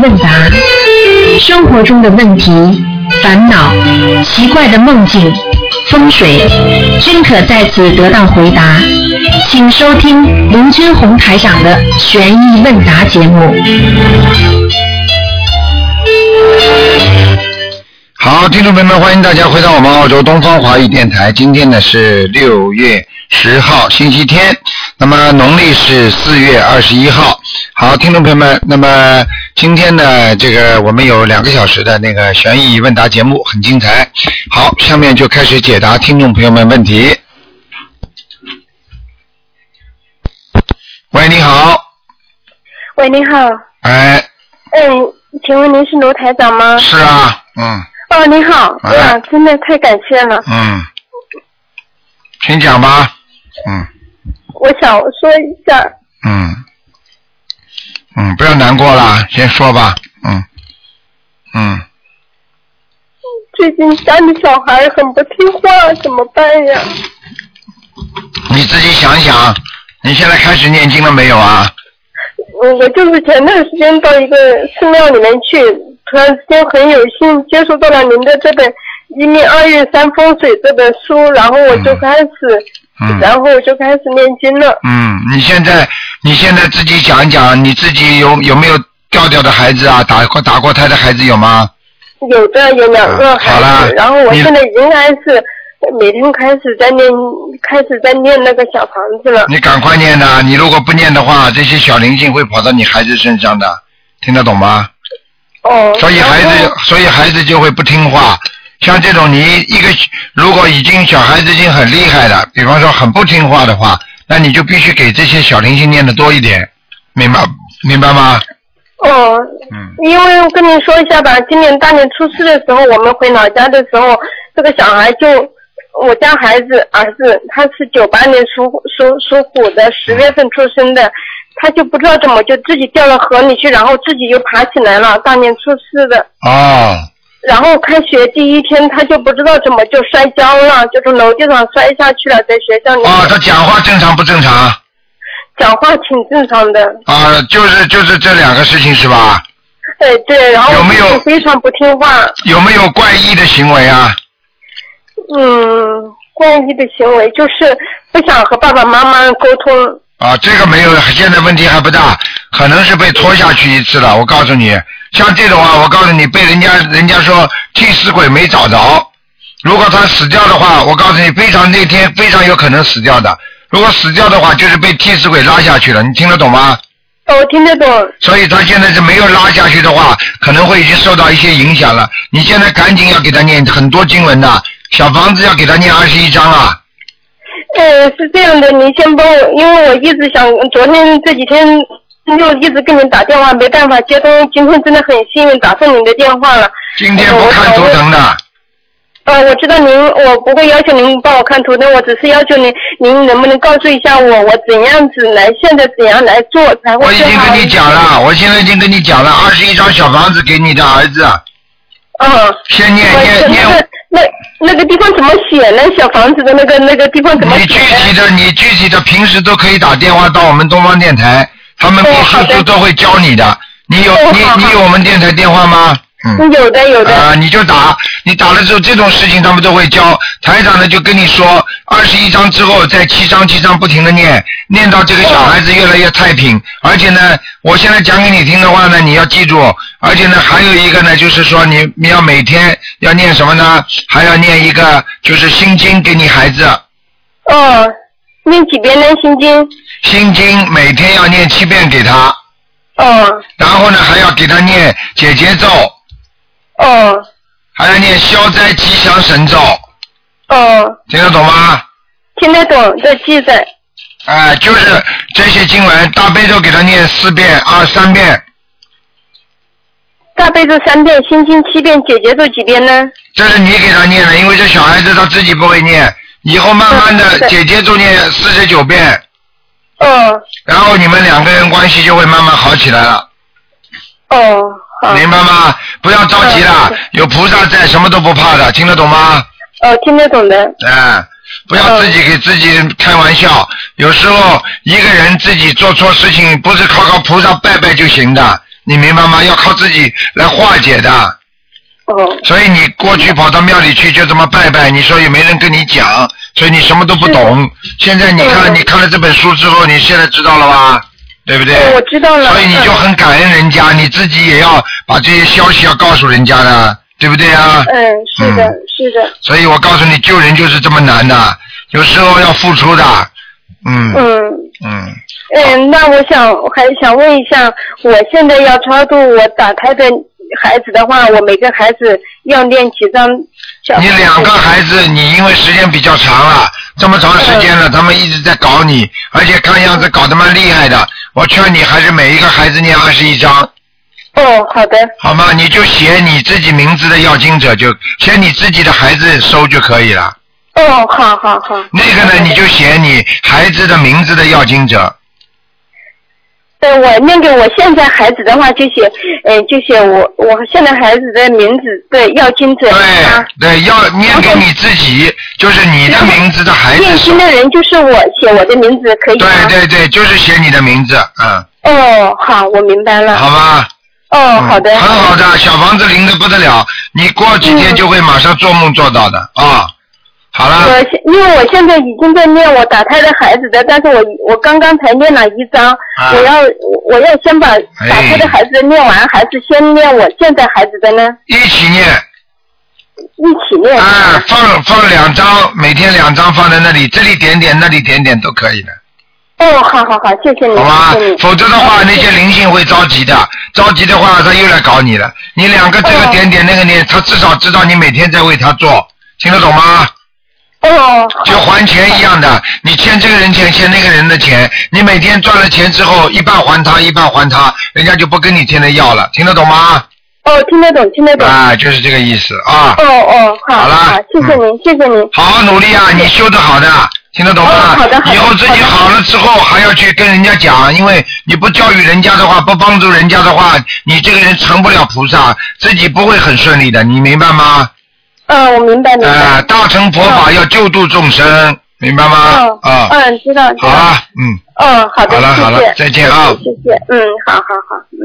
问答，生活中的问题、烦恼、奇怪的梦境、风水，均可在此得到回答。请收听林军红台长的悬疑问答节目。好，听众朋友们，欢迎大家回到我们澳洲东方华语电台。今天呢是六月十号，星期天，那么农历是四月二十一号。好，听众朋友们，那么今天呢，这个我们有两个小时的那个悬疑问答节目，很精彩。好，下面就开始解答听众朋友们问题。喂，你好，喂，你好，哎，嗯，请问您是卢台长吗？是啊，嗯哦，你好，哎哎呀，真的太感谢了。嗯，请讲吧，嗯。我想说一下，嗯，嗯，不要难过了，先说吧，嗯，嗯，最近家里小孩很不听话，怎么办呀？你自己想想，你现在开始念经了没有啊？嗯，我就是前段时间到一个寺庙里面去，突然之间很有幸接触到了您的这本《一命二运三风水》这本书，然后我就开始，嗯然后我就开始念经了。嗯，你现在你现在自己讲一讲，你自己有有没有掉掉的孩子啊？打过打过胎的孩子有吗？有的有两个孩嗯好了，然后我现在应该是每天开始在念，开始在念那个小房子了。你赶快念呐！你如果不念的话，这些小灵性会跑到你孩子身上的，听得懂吗？哦。所以孩子，所以孩子就会不听话。像这种你一个，如果已经小孩子已经很厉害了，比方说很不听话的话，那你就必须给这些小灵性念的多一点，明白明白吗？哦，嗯因为我跟你说一下吧，今年大年初四的时候，我们回老家的时候，这个小孩就我家孩子儿子，他是九八年属属属虎的，十月份出生的，他就不知道怎么就自己掉到河里去，然后自己又爬起来了，大年初四的。哦，然后开学第一天，他就不知道怎么就摔跤了，就从楼梯上摔下去了，在学校里面。哦，他讲话正常不正常？讲话挺正常的，啊，就是就是这两个事情是吧？对对，然后有没有非常不听话，有没有怪异的行为啊？嗯，怪异的行为就是不想和爸爸妈妈沟通。啊，这个没有，现在问题还不大，可能是被拖下去一次了。我告诉你，像这种啊，我告诉你，被人家人家说替死鬼没找着，如果他死掉的话，我告诉你，非常那天非常有可能死掉的。如果死掉的话，就是被替死鬼拉下去了，你听得懂吗？哦，我听得懂。所以他现在是没有拉下去的话，可能会已经受到一些影响了。你现在赶紧要给他念很多经文的，小房子要给他念二十一章啊。呃，是这样的，你先帮我，因为我一直想，昨天这几天就一直跟您打电话，没办法接通，今天真的很幸运打上您的电话了。今天不看图腾的，呃，我知道您，我不会要求您帮我看图腾，我只是要求您，您能不能告诉一下我，我怎样子来，现在怎样来做才会我已经跟你讲了，我现在已经跟你讲了，二十一张小房子给你的儿子，嗯。先念我念念那那那个地方怎么写呢？小房子的那个那个地方怎么你具？体的，你具体的平时都可以打电话到我们东方电台，他们秘书哦好的处都会教你的。你有你你有我们电台电话吗？嗯。有的有的。啊、你就打，你打了之后，这种事情他们都会教。台长呢就跟你说，二十一章之后再七章七章不停的念，念到这个小孩子越来越太平。而且呢，我现在讲给你听的话呢，你要记住。而且呢，还有一个呢，就是说你你要每天要念什么呢？还要念一个就是心经给你孩子，哦，念几遍呢？心经。心经每天要念七遍给他，哦然后呢还要给他念解结咒，哦还要念消灾吉祥神咒，哦，听得懂吗？听得懂，这记载。哎、就是这些经文，大悲咒给他念四遍啊三遍，大悲咒三遍，心经七遍，姐姐咒几遍呢？这是你给他念的，因为这小孩子他自己不会念，以后慢慢的姐姐咒念四十九遍，哦然后你们两个人关系就会慢慢好起来了，哦，好。明白吗？不要着急了嗯，有菩萨在，什么都不怕的，听得懂吗？哦，听得懂的。哎，不要自己给自己开玩笑。有时候一个人自己做错事情，不是靠靠菩萨拜拜就行的。你明白吗？要靠自己来化解的。哦，所以你过去跑到庙里去就这么拜拜，你说也没人跟你讲，所以你什么都不懂。现在你看，嗯你看了这本书之后，你现在知道了吧？对不对？哦我知道了。所以你就很感恩人家，你自己也要把这些消息要告诉人家的，对不对啊？嗯，是的嗯，是的，所以我告诉你，救人就是这么难的，有时候要付出的。嗯嗯。嗯，嗯，那我想我还想问一下，我现在要超度我打胎的孩子的话，我每个孩子要念几张小？你两个孩子，你因为时间比较长了，这么长时间了，他们一直在搞你，而且看样子搞得蛮厉害的。我劝你还是每一个孩子念二十一章，哦，好的，好吗？你就写你自己名字的要经者，就写你自己的孩子收就可以了。哦，好好好。那个呢，你就写你孩子的名字的要经者。对，我念给我现在孩子的话，就写，嗯、就写我我现在孩子的名字，对，要经者啊。对对，要念给你自己，就是你的名字的孩子收念经。的人就是我，写我的名字可以吗？对对对，就是写你的名字，嗯，哦，好，我明白了。好吧。哦，嗯好的。很好的，小房子灵的不得了，你过几天就会马上做梦做到的啊。好了，我现因为我现在已经在念我打胎的孩子的，但是我我刚刚才念了一章，啊我要我要先把打胎的孩子念完，还是先念我现在孩子的呢？一起念一起念。啊，放放两张，每天两张放在那里，这里点点，那里点点都可以的，哦，好好好，谢谢你，好吧谢谢你。？否则的话，哦那些灵性会着急的，着急的话，他又来搞你了。你两个这个哦点点那个点，他至少知道你每天在为他做，听得懂吗？哦，就还钱一样的，你欠这个人钱，欠那个人的钱，你每天赚了钱之后，一半还他，一半还他，人家就不跟你天天要了，听得懂吗？哦，听得懂，听得懂。啊，就是这个意思啊。哦哦，好，好了，谢谢您，谢谢您。好好努力啊，你修的好的，听得懂吗？哦好的好的以后自己好了之后还要去跟人家讲，因为你不教育人家的话，不帮助人家的话，你这个人成不了菩萨，自己不会很顺利的，你明白吗？嗯，我明白明啊、白。大乘佛法要救度众生，明白吗？嗯啊，嗯，知道。好啊，嗯。嗯，好的，好了好了再见啊谢谢，嗯，好好好，嗯。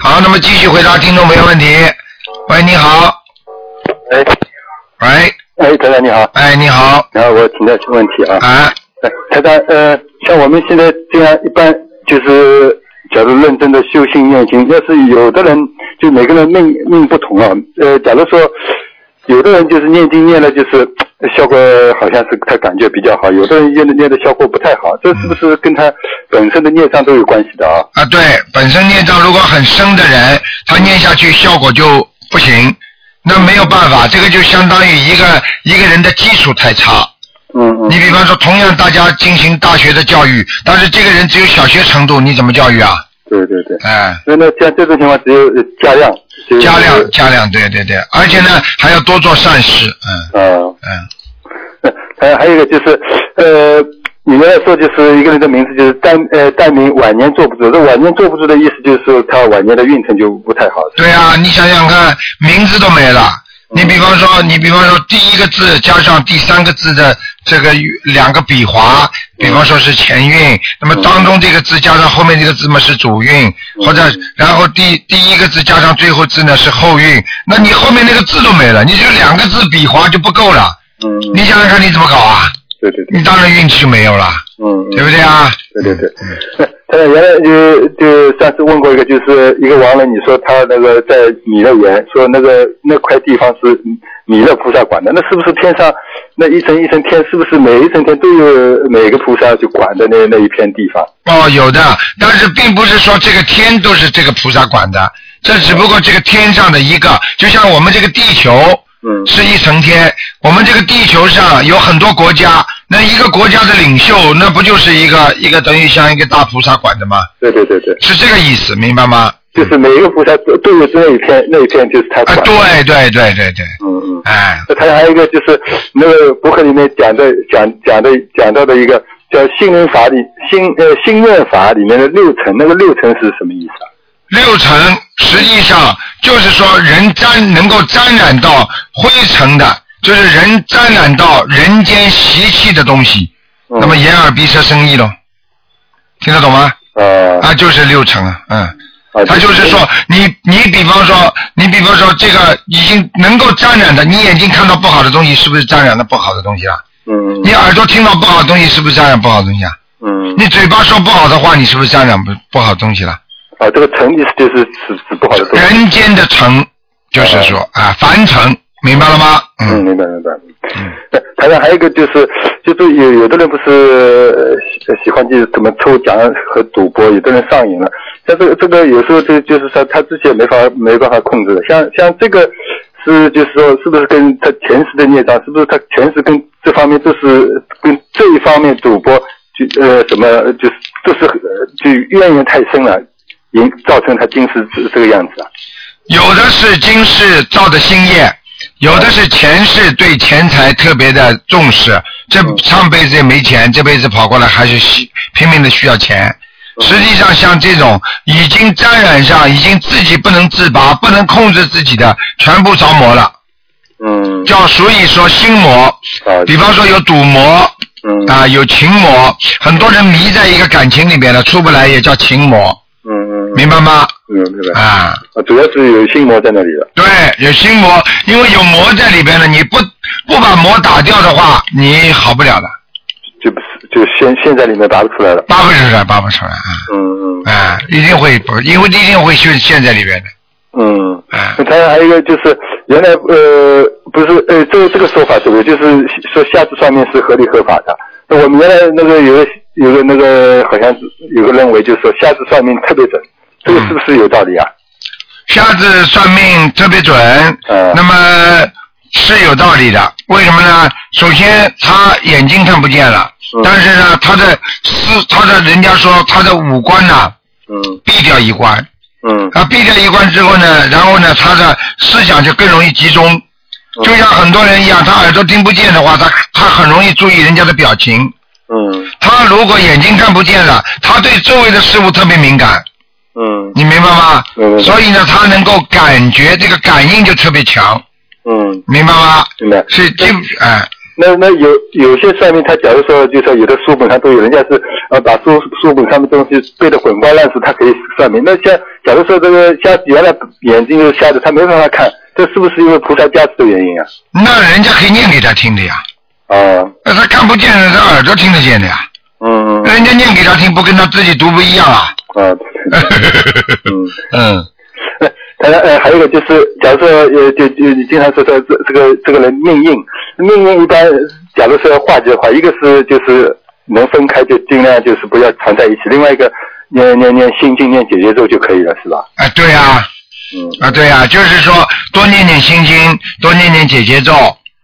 好，那么继续回答听众朋友问题。喂，你好。哎喂，哎，台长你好，哎，你好，然后我请教几个问题啊。啊，哎台长，呃，像我们现在这样，一般就是，假如认真的修心念经，要是有的人，就每个人命命不同啊。呃，假如说有的人就是念经念了，就是呃效果好像是他感觉比较好，有的人念的念的效果不太好，这是不是跟他本身的孽障都有关系的啊？啊，对，本身孽障如果很深的人，他念下去效果就不行，那没有办法，这个就相当于一个一个人的基础太差。嗯嗯你比方说，同样大家进行大学的教育，但是这个人只有小学程度，你怎么教育啊？对对对。哎，所以呢，像这种情况只有呃加量，就是加量加量，对对对，而且呢还要多做善事，嗯嗯。嗯。还有还有一个就是，呃，你们来说就是一个人的名字就是代呃代名晚年坐不住，这晚年坐不住的意思就是说他晚年的运程就不太好。对啊，你想想看，名字都没了。你比方说，你比方说第一个字加上第三个字的这个两个笔划，比方说是前运，那么当中这个字加上后面这个字嘛是主运，或者然后第第一个字加上最后字呢是后运，那你后面那个字都没了，你就两个字笔划就不够了。嗯，你想想看你怎么搞啊？对对对，你当然运气就没有了，嗯，对不对啊？对对对。他原来就就上次问过一个，就是一个王人，你说他那个在弥勒园，说那个那块地方是弥勒菩萨管的，那是不是天上那一层一层天，是不是每一层天都有每个菩萨就管的那那一片地方？哦，有的，但是并不是说这个天都是这个菩萨管的，这只不过这个天上的一个，就像我们这个地球嗯是一层天，我们这个地球上有很多国家，那一个国家的领袖，那不就是一个一个等于像一个大菩萨管的吗？对对对对，是这个意思，明白吗？就是每一个菩萨都都有那一片那一片就是他啊。对对对对对，嗯嗯。哎，那他还有一个就是那个博客里面讲的讲讲的讲到的一个叫心灵法里心呃心愿法里面的六层，那个六层是什么意思啊？六尘实际上就是说人沾能够沾染到灰尘的，就是人沾染到人间习气的东西，嗯那么眼耳鼻舌身意咯，听得懂吗？呃啊，就是六尘啊，嗯，啊他就是说，你你比方说，你比方说这个已经能够沾染的，你眼睛看到不好的东西，是不是沾染了不好的东西啊？嗯你耳朵听到不好的东西，是不是沾染不好的东西啊？嗯你嘴巴说不好的话，你是不是沾染不不好的东西了？啊，这个尘意思就是指指不好的东西。人间的尘，就是说啊，凡尘，明白了吗？嗯，嗯明白明白。嗯那台上还有一个就是，就是有有的人不是喜喜欢就是怎么抽奖和赌博，有的人上瘾了。像这个这个有时候就就是说他自己也没法没办法控制的。像像这个是就是说是不是跟他前世的孽障，是不是他前世跟这方面都是跟这一方面赌博就呃什么就是都是呃就渊源太深了，引造成他今世这这个样子啊。有的是今世造的新业，有的是前世对钱财特别的重视，这上辈子也没钱，这辈子跑过来还是需拼命的需要钱。实际上，像这种已经沾染上，已经自己不能自拔、不能控制自己的，全部着魔了，嗯。叫所以说心魔。啊。比方说有赌魔，嗯。啊，有情魔，很多人迷在一个感情里面了，出不来，也叫情魔。明白吗？嗯，明白。啊。啊，主要是有心魔在那里了。对，有心魔，因为有魔在里边了，你不不把魔打掉的话，你好不了的，就不是就现现在里面拔不出来了。拔不出来，拔不出来啊！嗯嗯。啊，一定会不，因为一定会陷陷在里边的。嗯。啊。那当然还有一个就是，原来呃不是呃这个这个说法是不对？就是说下子算命是合理合法的。那我们原来那个有个有个那个好像有个认为就是说下子算命特别准，这个是不是有道理啊？瞎子算命特别准，嗯那么是有道理的。为什么呢？首先他眼睛看不见了，嗯但是呢，他的思，他的人家说他的五官呢、嗯闭掉一关，嗯啊，闭掉一关之后呢，然后呢，他的思想就更容易集中。就像很多人一样，他耳朵听不见的话，他他很容易注意人家的表情。嗯他如果眼睛看不见了，他对周围的事物特别敏感，嗯你明白吗？明白所以呢，他能够感觉这个感应就特别强，嗯，明白吗？明白。是基哎，那那有有些算命，他假如说就说有的书本上都有，人家是呃把书书本上的东西背得滚瓜烂熟，他可以算命。那像假如说这个像原来眼睛又瞎的，他没办法看，这是不是因为菩萨加持的原因啊？那人家可以念给他听的呀，啊，那他看不见的，他耳朵听得见的呀，嗯人家念给他听，不跟他自己读不一样啊。啊，嗯。嗯，呃 当然，呃，还有一个就是，假如说，呃，就就你经常说说这这个这个人命硬，命硬一般，假如说要化解的话，一个是就是能分开就尽量就是不要缠在一起，另外一个念念念心经念解结咒就可以了，是吧？啊，对呀、嗯啊，对呀、就是说多念念心经，多念念解结咒，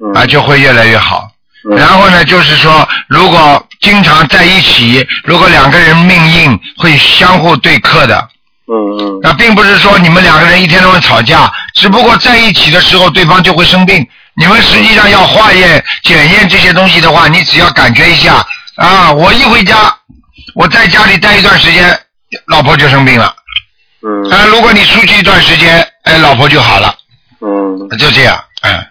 嗯啊，就会越来越好。嗯然后呢，就是说，如果经常在一起，如果两个人命硬，会相互对克的。嗯嗯那并不是说你们两个人一天到晚吵架，只不过在一起的时候，对方就会生病。你们实际上要化验、检验这些东西的话，你只要感觉一下啊，我一回家，我在家里待一段时间，老婆就生病了。嗯啊，如果你出去一段时间，哎，老婆就好了，嗯就这样，嗯，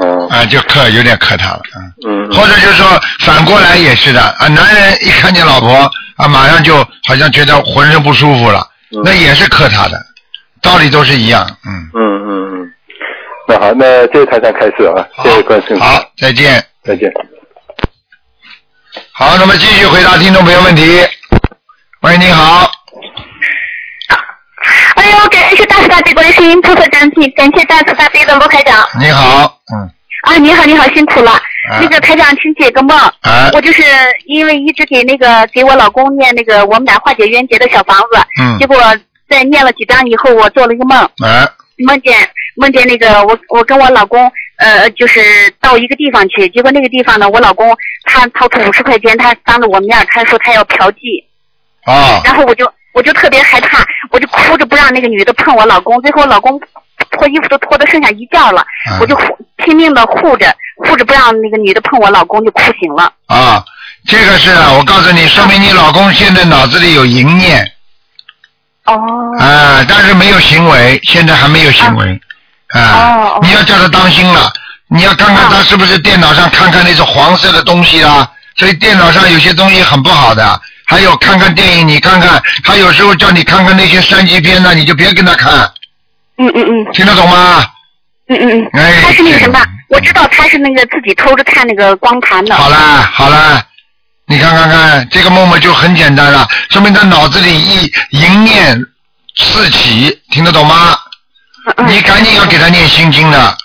嗯啊，就克有点克他了，嗯。嗯或者就是说反过来也是的啊，男人一看见老婆啊，马上就好像觉得浑身不舒服了，嗯那也是克他的，道理都是一样，嗯。嗯嗯嗯，那好，那这台上开始啊，谢谢关心，好，再见。再见。好，那么继续回答听众朋友问题。喂，你好，哎呦，感谢大慈大悲观世音菩萨真体，感谢大慈大悲的罗台长。你好，嗯，啊，你好，你好，辛苦了。啊那个台长，请解个梦。啊我就是因为一直给那个给我老公念那个我们俩化解冤结的小房子，嗯结果在念了几张以后，我做了一个梦，啊，梦见梦见那个我我跟我老公呃就是到一个地方去，结果那个地方呢，我老公他掏出五十块钱，他当着我面他说他要嫖妓，啊，然后我就我就特别害怕，我就哭着不让那个女的碰我老公，最后我老公脱衣服都脱的剩下一件了，嗯我就拼命的护着护着不让那个女的碰我老公，就哭醒了。啊，这个是啊我告诉你，说明你老公现在脑子里有淫念哦啊，但是没有行为，现在还没有行为啊哦，你要叫他当心了，你要看看他是不是电脑上看看那种黄色的东西啊，所以电脑上有些东西很不好的，还有看看电影，你看看，他有时候叫你看看那些三级片呢，你就别跟他看，嗯嗯嗯听得懂吗？嗯嗯嗯，哎他是那个什么，我知道他是那个自己偷着看那个光盘的。好啦好啦，你看看看，这个梦梦就很简单了，说明他脑子里一淫念四起，听得懂吗？嗯嗯你赶紧要给他念心经的。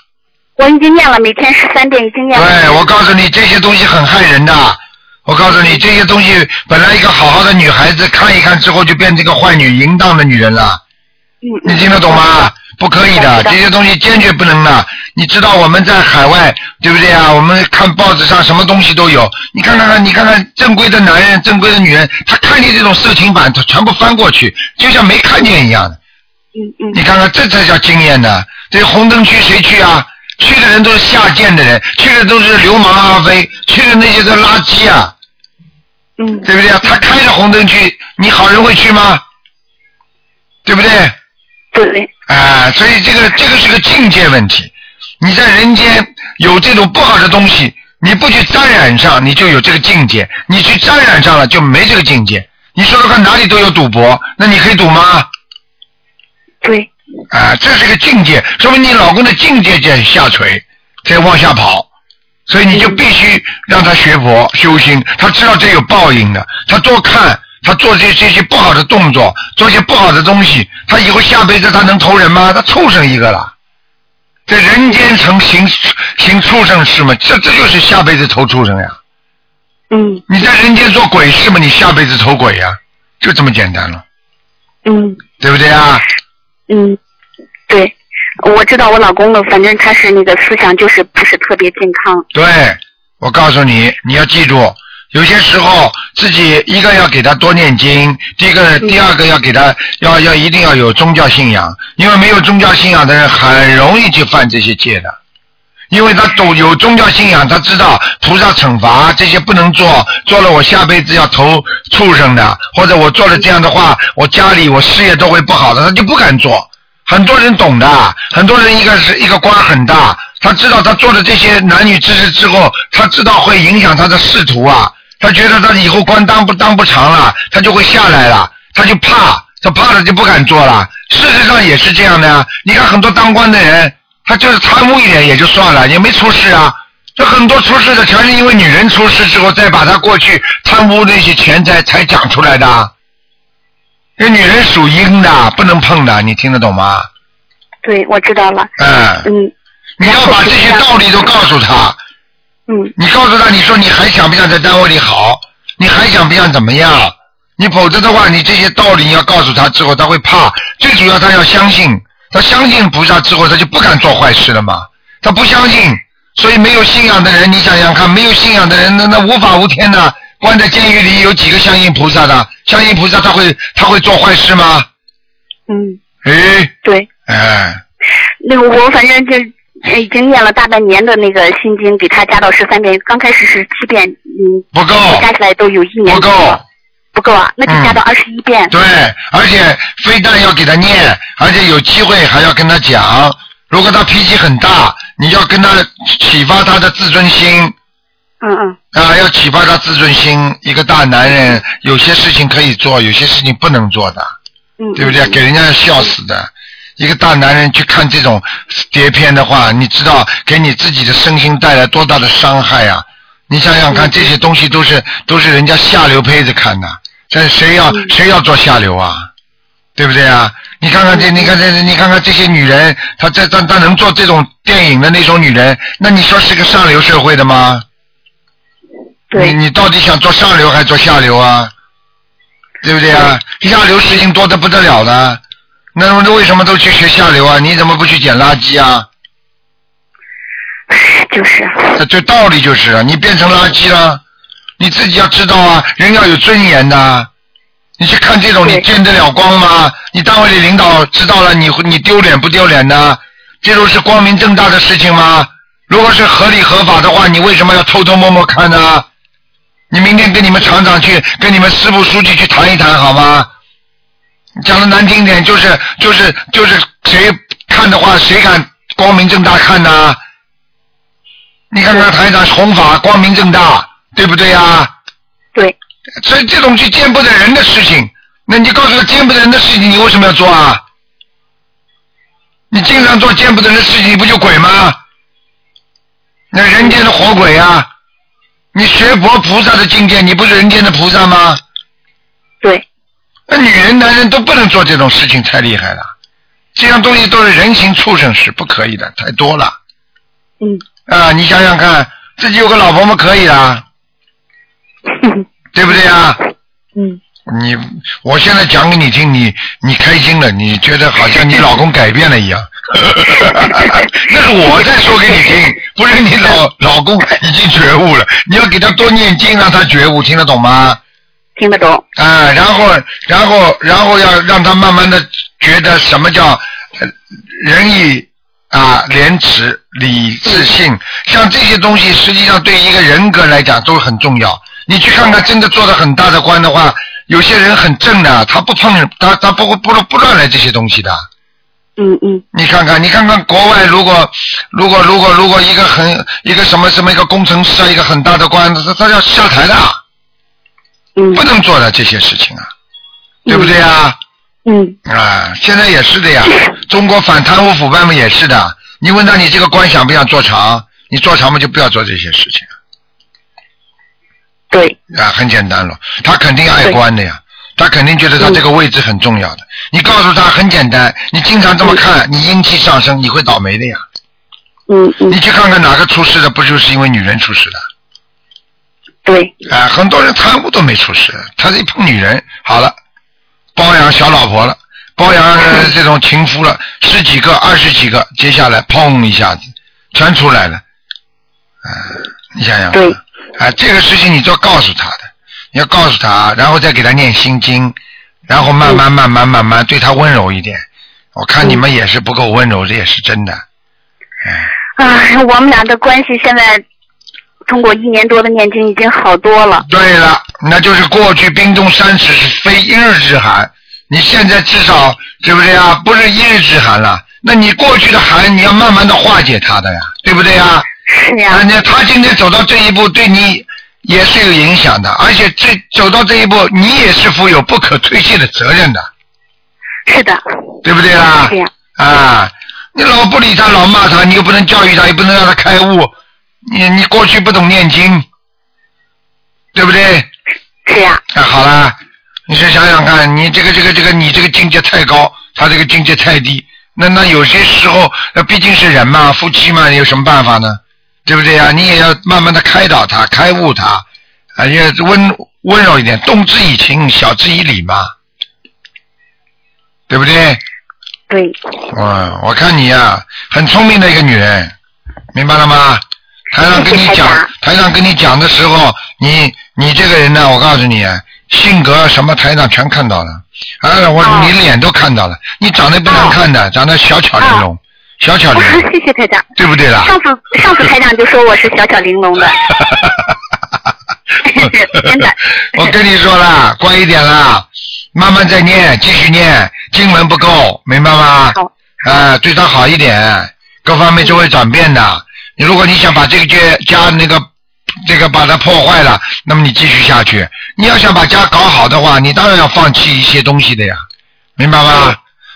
我已经念了，每天十三遍，已经念了。对，我告诉你，这些东西很害人的。我告诉你，这些东西本来一个好好的女孩子看一看之后就变成一个坏女、淫荡的女人了。你听得懂吗？不可以的，这些东西坚决不能的。你知道我们在海外，对不对啊？我们看报纸上什么东西都有。你看看看，你看看正规的男人、正规的女人，他看见这种色情版，他全部翻过去，就像没看见一样的。嗯嗯你看看，这才叫经验呢。这红灯区谁去啊？去的人都是下贱的人，去的都是流氓阿飞，去的那些都垃圾啊，嗯对不对啊？他开着红灯去，你好人会去吗？对不对？对，啊，所以这个这个是个境界问题。你在人间有这种不好的东西，你不去沾染上，你就有这个境界；你去沾染上了，就没这个境界。你说说看，哪里都有赌博，那你可以赌吗？对，啊，这是个境界，说明你老公的境界在下垂，在往下跑，所以你就必须让他学佛修心，他知道这有报应的，他多看，他做这这些不好的动作，做些不好的东西，他以后下辈子他能投人吗？他畜生一个了，在人间成行行畜生事吗，这这就是下辈子投畜生呀。嗯。你在人间做鬼事吗，你下辈子投鬼呀，就这么简单了，嗯。对不对啊？嗯，对，我知道我老公的，反正他是那个思想就是不是特别健康。对，我告诉你，你要记住，有些时候自己一个要给他多念经，第一个、第二个要给他要要一定要有宗教信仰，因为没有宗教信仰的人很容易就犯这些戒的。因为他懂有宗教信仰，他知道菩萨惩罚这些不能做，做了我下辈子要投畜生的，或者我做了这样的话，我家里我事业都会不好的，他就不敢做。很多人懂的，很多人一个是一个官很大，他知道他做的这些男女之事之后，他知道会影响他的仕途啊，他觉得他以后官当不当不长了，他就会下来了，他就怕，他怕了就不敢做了。事实上也是这样的呀，你看很多当官的人，他就是贪污一点也就算了，也没出事啊。这很多出事的全是因为女人出事之后，再把他过去贪污那些钱财才讲出来的。这女人属阴的，不能碰的，你听得懂吗？对，我知道了。嗯，嗯你要把这些道理都告诉他。嗯你告诉他，你说你还想不想在单位里好？你还想不想怎么样？你否则的话，你这些道理你要告诉他之后，他会怕。最主要他要相信，他相信菩萨之后，他就不敢做坏事了嘛。他不相信，所以没有信仰的人，你想想看，没有信仰的人，那那无法无天的，关在监狱里有几个相信菩萨的？相信菩萨他会他会做坏事吗？嗯，哎对，哎，那个我反正就呃已经念了大半年的那个心经，给他加到十三遍，刚开始是七遍，嗯，不够，加起来都有一年不够。不够啊，那就加到二十一遍。对，而且非但要给他念，而且有机会还要跟他讲。如果他脾气很大，你要跟他启发他的自尊心嗯嗯啊，要启发他自尊心。一个大男人，有些事情可以做，有些事情不能做的，嗯，对不对？给人家笑死的。一个大男人去看这种碟片的话，你知道给你自己的身心带来多大的伤害啊！你想想看，这些东西都是都是人家下流胚子看的，这谁要谁要做下流啊？对不对啊？你看看这，你看这，你看看这些女人，她这她她能做这种电影的那种女人，那你说是个上流社会的吗？对你你到底想做上流还是做下流啊？对不对啊？下流事情多的不得了了，那那为什么都去学下流啊？你怎么不去捡垃圾啊？就是啊这这道理就是啊，你变成垃圾了，你自己要知道啊，人要有尊严的。你去看这种，你见得了光吗？你单位里领导知道了，你会你丢脸不丢脸呢？这种是光明正大的事情吗？如果是合理合法的话，你为什么要偷偷摸摸看呢？你明天跟你们厂长去，跟你们师部书记去谈一谈好吗？讲的难听点，就是就是就是谁看的话，谁敢光明正大看呢？你看看台长弘法光明正大，对不对呀？对，所以这种是见不得人的事情，那你告诉他见不得人的事情，你为什么要做啊？你经常做见不得人的事情，你不就鬼吗？那人间的活鬼啊！你学佛菩萨的境界，你不是人间的菩萨吗？对，那女人、男人都不能做这种事情，太厉害了。这样东西都是人形畜生是，不可以的，太多了。嗯，啊，你想想看，自己有个老婆嘛，可以啊，对不对啊？嗯，你，我现在讲给你听，你你开心了，你觉得好像你老公改变了一样。那是我在说给你听，不是你老老公已经觉悟了。你要给他多念经，让他觉悟，听得懂吗？听得懂。啊，然后，然后，然后要让他慢慢的觉得什么叫呃仁义啊、廉耻、礼、自信，像这些东西，实际上对一个人格来讲都很重要。你去看看，真的做的很大的官的话，有些人很正的，他不碰，他他不会不不乱来这些东西的。嗯嗯。你看看，你看看国外，如果如果如果如果一个很一个什么什么一个工程师啊，一个很大的官，他他要下台的，嗯。不能做的这些事情啊，对不对啊？嗯。啊，现在也是的呀，中国反贪污腐败嘛也是的。你问他你这个官想不想做长？你做长嘛就不要做这些事情对，啊，很简单了。他肯定爱官的呀，他肯定觉得他这个位置很重要的。你告诉他很简单，你经常这么看，你阴气上升，你会倒霉的呀。嗯嗯。你去看看哪个出事的，不就是因为女人出事的？对，啊，很多人贪污都没出事，他一碰女人，好了，包养小老婆了，包养呃这种情夫了，十几个、二十几个，接下来砰一下子全出来了，啊，你想想，对。啊，这个事情你就要告诉他的，你要告诉他，然后再给他念心经，然后慢慢慢慢慢慢对他温柔一点。我看你们也是不够温柔，这也是真的。啊，我们俩的关系现在通过一年多的念经已经好多了。对了，那就是过去冰冻三尺是非一日之寒，你现在至少对不对啊？不是一日之寒了，那你过去的寒你要慢慢的化解它的呀，对不对呀？是呀啊，，那他今天走到这一步，对你也是有影响的，而且这走到这一步，你也是负有不可推卸的责任的，是的，对不对啦是？呀，啊，你老不理他，老骂他，你又不能教育他，又不能让他开悟。你你过去不懂念经，对不对？是呀，啊，好了，你再想想看，你这个这个这个，你这个境界太高，他这个境界太低，那那有些时候，那毕竟是人嘛，夫妻嘛，有什么办法呢？对不对呀、你也要慢慢的开导他，开悟他，啊，也温温柔一点，动之以情，晓之以理嘛，对不对？对，嗯，我看你呀、很聪明的一个女人，明白了吗？台上跟你讲台上跟你讲的时候，你你这个人呢，我告诉你，性格什么台上全看到了，啊，我、哦。你脸都看到了，你长得不难看的，长得小巧玲珑，小巧玲珑，谢谢台长。对不对啦？上次上次台长就说我是小巧玲珑的，真的。我跟你说了，乖一点啦，慢慢再念，继续念，经文不够，明白吗？好，啊，对他好一点，各方面就会转变的。你如果你想把这个家家那个这个把它破坏了，那么你继续下去。你要想把家搞好的话，你当然要放弃一些东西的呀，明白吗？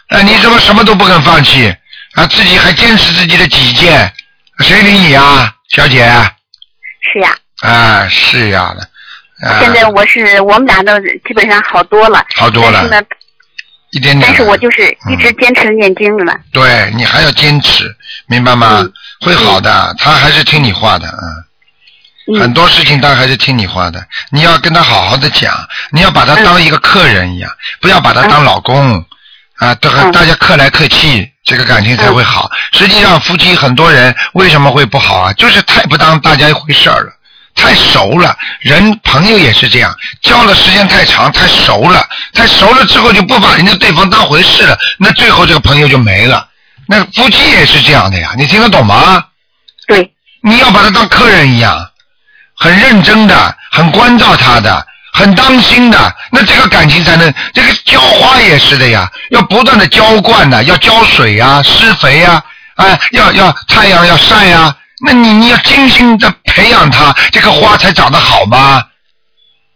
哎，你怎么什么都不肯放弃啊？自己还坚持自己的己见，谁理你啊，小姐？是呀。啊，是呀的。啊、现在我是我们俩都基本上好多了，好多了但是呢，一点点。但是我就是一直坚持念经了。对你还要坚持，明白吗？嗯会好的，他还是听你话的，嗯。很嗯，多事情他还是听你话的，你要跟他好好的讲，你要把他当一个客人一样，不要把他当老公，啊，都和嗯大家客来客气，这个感情才会好。实际上，夫妻很多人为什么会不好啊？就是太不当大家一回事儿了。太熟了，人朋友也是这样，交了时间太长，太熟了，太熟了之后就不把人家对方当回事了，那最后这个朋友就没了。那夫妻也是这样的呀，你听得懂吗？对，你要把他当客人一样，很认真的，很关照他的，很当心的，那这个感情才能。这个浇花也是的呀，要不断的浇灌的，要浇水呀、施肥呀、哎，要要太阳要晒呀、那你你要精心的培养它，这个花才长得好吗？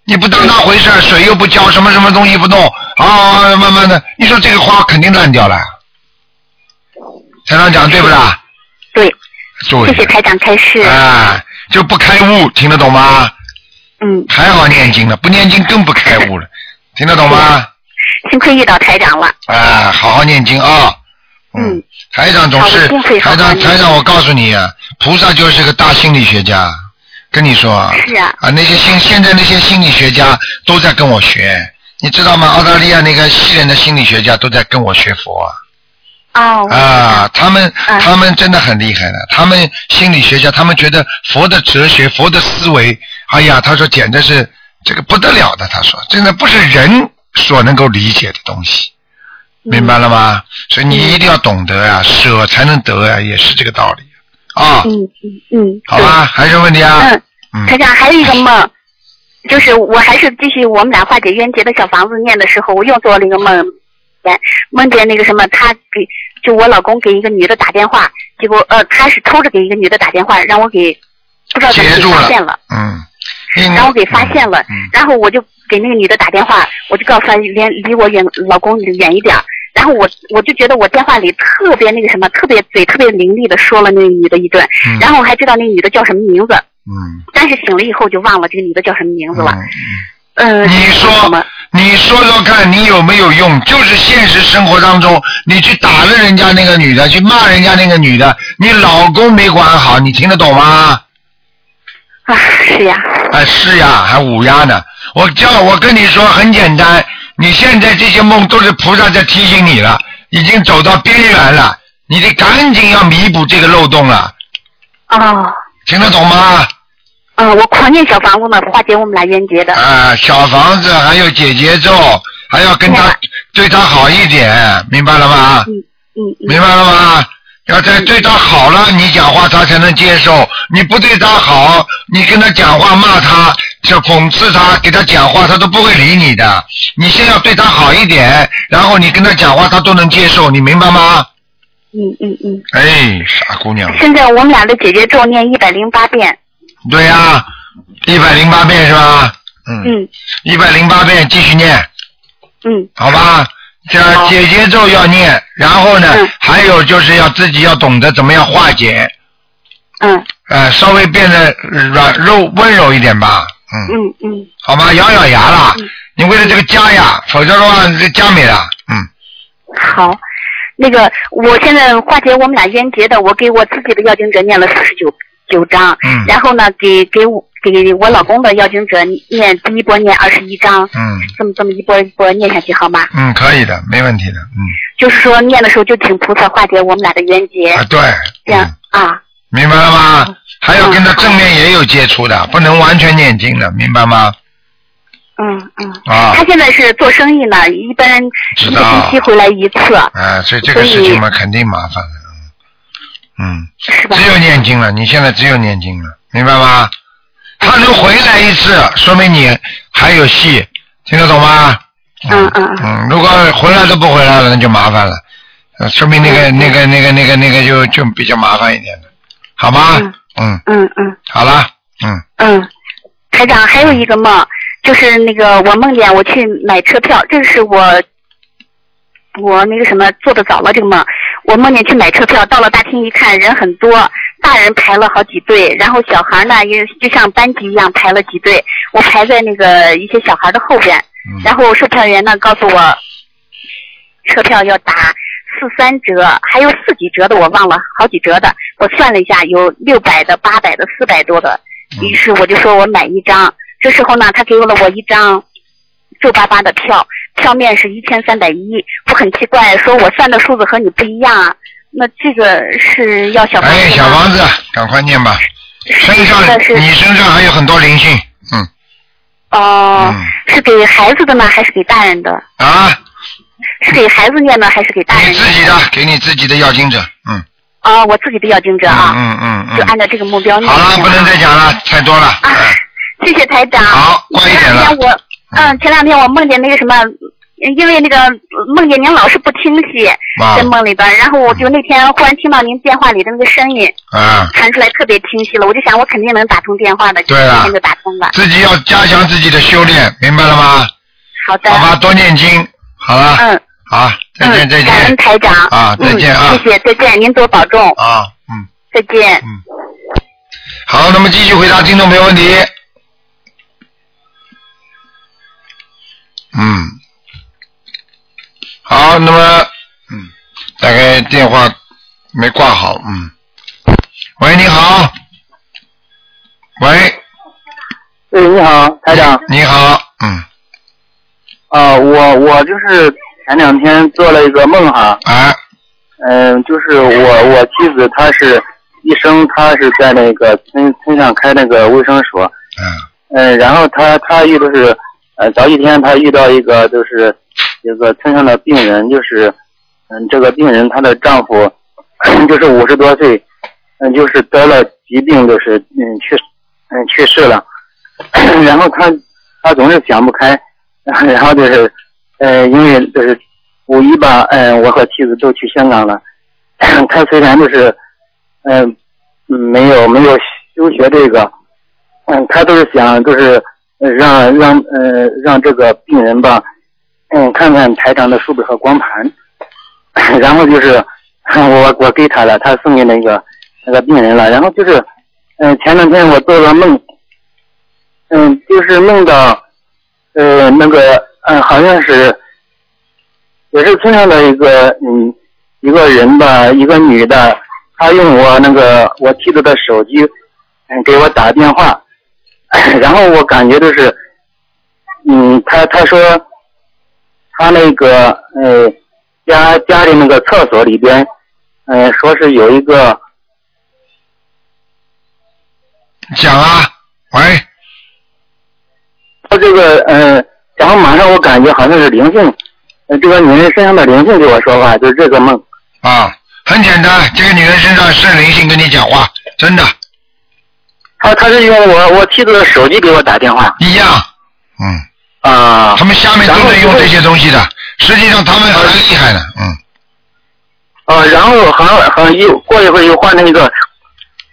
你不当那回事儿，水又不浇，什么什么东西不动，啊，慢慢的，你说这个花肯定烂掉了。台长讲对不啦？对，对。谢谢台长开示。啊，就不开悟，听得懂吗？嗯，还好念经了，不念经更不开悟了，听得懂吗？幸亏遇到台长了。啊，好好念经啊。嗯。台长总是台长台长，我告诉你啊，菩萨就是个大心理学家，跟你说啊。是啊啊，那些心现在那些心理学家都在跟我学，你知道吗？澳大利亚那个西人的心理学家都在跟我学佛啊。哦。啊，他们嗯他们真的很厉害的，他们心理学家，他们觉得佛的哲学、佛的思维，哎呀，他说简直是这个不得了的，他说真的不是人所能够理解的东西，明白了吗？所以你一定要懂得呀、舍才能得呀、也是这个道理啊。嗯嗯嗯。好吧，还有什么问题啊？嗯。嗯台长还有一个梦，就是我还是继续我们俩化解冤结的小房子念的时候，我又做了一个梦，梦见那个什么，他给就我老公给一个女的打电话，结果呃他是偷着给一个女的打电话，让我给不知道怎么给截住了发现了，嗯。让我给发现了，嗯然后我就给那个女的打电话，我就告诉她离离我远老公远一点。然后我我就觉得我电话里特别那个什么，特别嘴特别伶俐的说了那个女的一顿，嗯然后我还知道那个女的叫什么名字，嗯。但是醒了以后就忘了这个女的叫什么名字了。你说，你说说看，你有没有用？就是现实生活当中，你去打了人家那个女的，去骂人家那个女的，你老公没管好，你听得懂吗？啊，是呀。啊，是呀，还五呀呢。我叫我跟你说很简单，你现在这些梦都是菩萨在提醒你了，已经走到边缘了，你得赶紧要弥补这个漏洞了，哦，听得懂吗？嗯，我狂念小房子嘛，化解我们俩冤结的。啊，小房子还有姐姐咒，还要跟他对他好一点，明白了吗？嗯嗯明白了吗？要在对他好了，你讲话他才能接受。你不对他好，你跟他讲话骂他，就讽刺他，给他讲话，他都不会理你的。你先要对他好一点，然后你跟他讲话，他都能接受，你明白吗？嗯嗯嗯。哎，傻姑娘，现在我们俩的姐姐咒念一百零八遍。对呀、一百零八遍是吧？嗯。嗯一百零八遍，继续念，嗯好吧？这姐姐咒要念，然后呢，嗯。还有就是要自己要懂得怎么样化解。嗯。呃，稍微变得软柔温柔一点吧，嗯，嗯嗯。好吗？咬咬牙啦，你为了这个家呀，否则的话这家没了，嗯，好，那个我现在化解我们俩冤结的，我给我自己的要经者念了四十九九章，嗯。然后呢，给给我给我老公的要经者念第一波念二十一章，嗯。这么这么一波一波念下去好吗？嗯，可以的，没问题的，嗯，就是说念的时候就请菩萨化解我们俩的冤结，啊对，这样啊，明白了吗？还有跟他正面也有接触的，不能完全念经的，明白吗？嗯嗯。啊。他现在是做生意呢，一般一个星期回来一次，啊，所以这个事情嘛，肯定麻烦的，嗯，嗯，只有念经了，你现在只有念经了，明白吗？他能回来一次，说明你还有戏，听得懂吗？嗯嗯。嗯，如果回来都不回来了，那就麻烦了，呃说明那个那个那个那个那个就就比较麻烦一点了，好吗？嗯，嗯。嗯好了，嗯。嗯，台长还有一个梦，就是那个我梦见我去买车票，这是我我那个什么做的早了这个梦，我梦见去买车票，到了大厅一看人很多，大人排了好几队，然后小孩呢也就像班级一样排了几队，我排在那个一些小孩的后边，嗯然后售票员呢告诉我车票要打四三折，还有四几折的我忘了，好几折的，我算了一下有六百的、八百的、四百多的，嗯于是我就说我买一张。这时候呢，他给了我一张皱巴巴的票，票面是一千三百一。我很奇怪，说我算的数字和你不一样啊。那这个是要小房子？哎，小房子，赶快念吧，身上你身上还有很多灵性，嗯。哦、是给孩子的呢，还是给大人的？啊，是给孩子念呢，还是给大人你自己的，给你自己的要经者，嗯。哦，我自己的要经者啊，嗯嗯嗯，就按照这个目标念。好了，不能再讲了，太多了，谢谢台长。好，前两天我，嗯，前两天我梦见那个什么，因为那个梦见您老是不听戏，啊。在梦里边，然后我就那天忽然听到您电话里的那个声音，啊，传出来特别清晰了，我就想我肯定能打通电话的，对啊。今天就打通了。自己要加强自己的修炼，明白了吗？好的，好吧，多念经，好了，嗯。好，再见再见。感恩，台长。啊再见啊。嗯，谢谢，再见，您多保重，啊，嗯。再见。嗯，好，那么继续回答听众朋友问题。嗯，好，那么嗯，大概电话没挂好，嗯，喂，你好，喂，喂，你好，台长。你好，嗯，啊、我我就是前两天做了一个梦哈，啊，嗯、就是我我妻子她是医生，她是在那个村村上开那个卫生所，嗯，嗯、然后她她遇的是，呃，早几天她遇到一个就是一个村上的病人，就是，嗯，这个病人她的丈夫就是五十多岁，嗯，就是得了疾病，就是嗯去嗯去世了，然后她她总是想不开，然后就是，呃，因为就是五一吧，嗯、我和妻子都去香港了。他虽然就是，嗯、嗯，没有没有休学这个，嗯，他都是想就是让让呃让这个病人吧，嗯，看看台长的书本和光盘，然后就是 我我给他了，他送给那个那个病人了，然后就是，嗯、前两天我做了梦，嗯，就是梦到。呃，那个，嗯，好像是，也是村上的一个，嗯，一个人吧，一个女的，她用我那个我妻子的手机，嗯，给我打电话，然后我感觉就是，嗯，她她说，她那个，呃，家家里那个厕所里边，呃、说是有一个，讲啊，喂，他这个，呃、然后马上我感觉好像是灵性，呃，这个女人身上的灵性给我说话，就是这个梦。啊，很简单，这个女人身上是灵性跟你讲话，真的，他他是用我我妻子的手机给我打电话一样，嗯。啊。他们下面都在用这些东西的，实际上他们还厉害的，嗯，啊，然后好像好像又过一会儿又换了一个